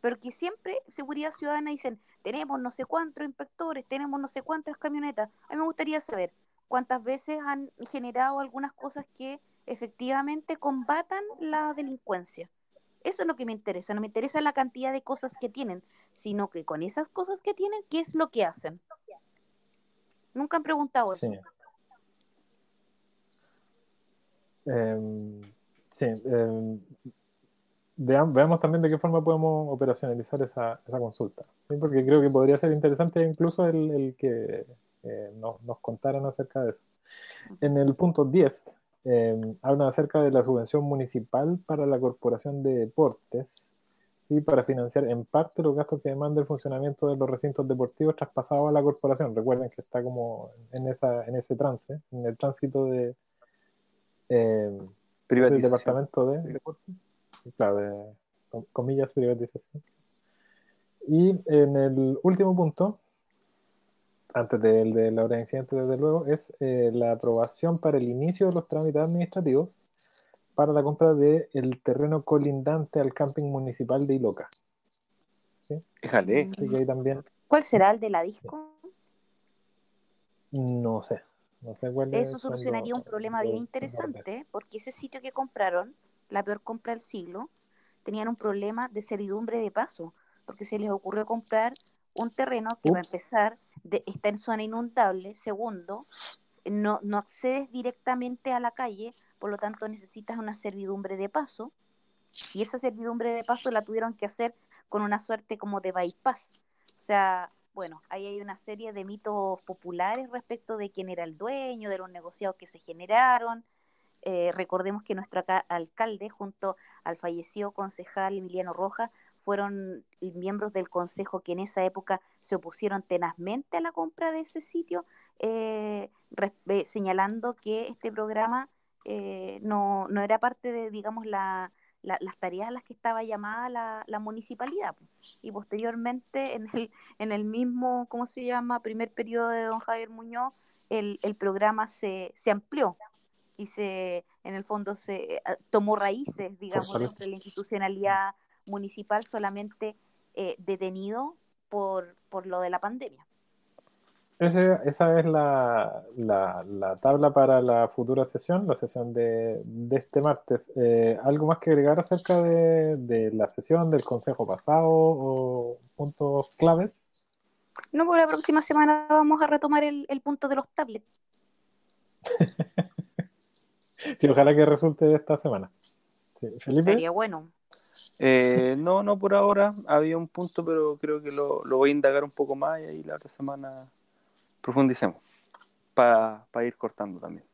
Porque siempre seguridad ciudadana dicen, tenemos no sé cuántos inspectores, tenemos no sé cuántas camionetas. A mí me gustaría saber cuántas veces han generado algunas cosas que efectivamente combatan la delincuencia. Eso es lo que me interesa. No me interesa la cantidad de cosas que tienen, sino que con esas cosas que tienen, ¿qué es lo que hacen? Nunca han preguntado eso. Em, Sí, em, veamos también de qué forma podemos operacionalizar esa, consulta, porque creo que podría ser interesante incluso el que eh, nos, nos, contaran acerca de eso. En el punto 10, em, hablan acerca de la subvención municipal para la Corporación de Deportes y para financiar en parte los gastos que demanda el funcionamiento de los recintos deportivos traspasados a la corporación. Recuerden que está como en, esa, en ese trance, en el tránsito de... Eh, del departamento de, claro, de comillas privatización. Y en el último punto, antes del de la hora de incidente, desde luego, es eh, la aprobación para el inicio de los trámites administrativos para la compra del el terreno colindante al camping municipal de Iloca. sí. Déjale. ahí también. ¿Cuál será el de la disco? No sé. No sé cuál Eso solucionaría un problema bien interesante, porque ese sitio que compraron, la peor compra del siglo, tenían un problema de servidumbre de paso, porque se les ocurrió comprar un terreno que va a empezar de, está en zona inundable, segundo, no, no accedes directamente a la calle, por lo tanto necesitas una servidumbre de paso, y esa servidumbre de paso la tuvieron que hacer con una suerte como de bypass. O sea, bueno, ahí hay una serie de mitos populares respecto de quién era el dueño, de los negociados que se generaron. Eh, recordemos que nuestro alcalde, junto al fallecido concejal Emiliano Rojas, fueron miembros del consejo que en esa época se opusieron tenazmente a la compra de ese sitio, eh, eh, señalando que este programa no, no, era parte de, digamos, la, las tareas a las que estaba llamada la, la, municipalidad. Y posteriormente, en el, en el mismo, ¿cómo se llama?, primer periodo de don Javier Muñoz, el, el programa se, se amplió y se, en el fondo, se eh, tomó raíces, digamos, de la institucionalidad municipal solamente eh, detenido por, por lo de la pandemia esa es la, la, tabla para la futura sesión, la sesión de, de este martes. Eh, ¿Algo más que agregar acerca de, de, la sesión del consejo pasado o puntos claves? No, por la próxima semana vamos a retomar el, el punto de los tablets. sí, ojalá que resulte esta semana. Felipe. Sería bueno. Eh, no, no por ahora. Había un punto, pero creo que lo, lo voy a indagar un poco más y ahí la otra semana profundicemos para ir cortando también.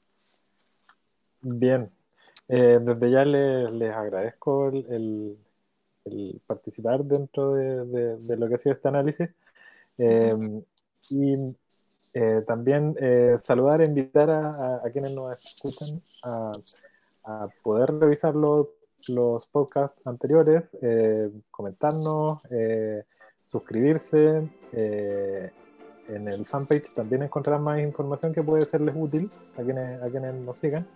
Bien, eh, desde ya les, agradezco el, participar dentro de, lo que ha sido este análisis. Eh, y eh, también saludar e invitar a, quienes nos escuchan a, poder revisar los, podcasts anteriores, comentarnos, suscribirse en el fanpage también encontrarán más información que puede serles útil a quienes, a quienes nos sigan.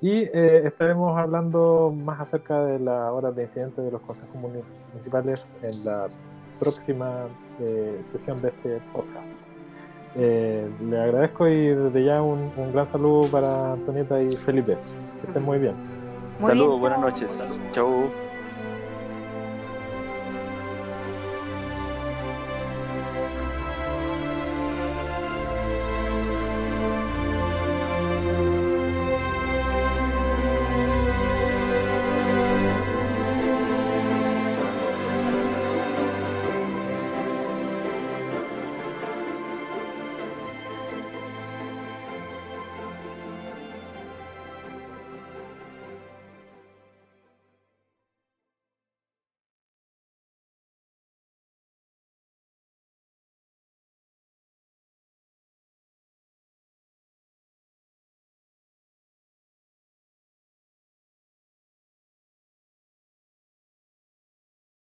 Y eh, estaremos hablando más acerca de las horas de incidente de los consejos municipales en la próxima eh, sesión de este podcast. Eh, le agradezco y desde ya un, gran saludo para Antonieta y Felipe. Que estén muy bien. Saludos, buenas noches. Chau.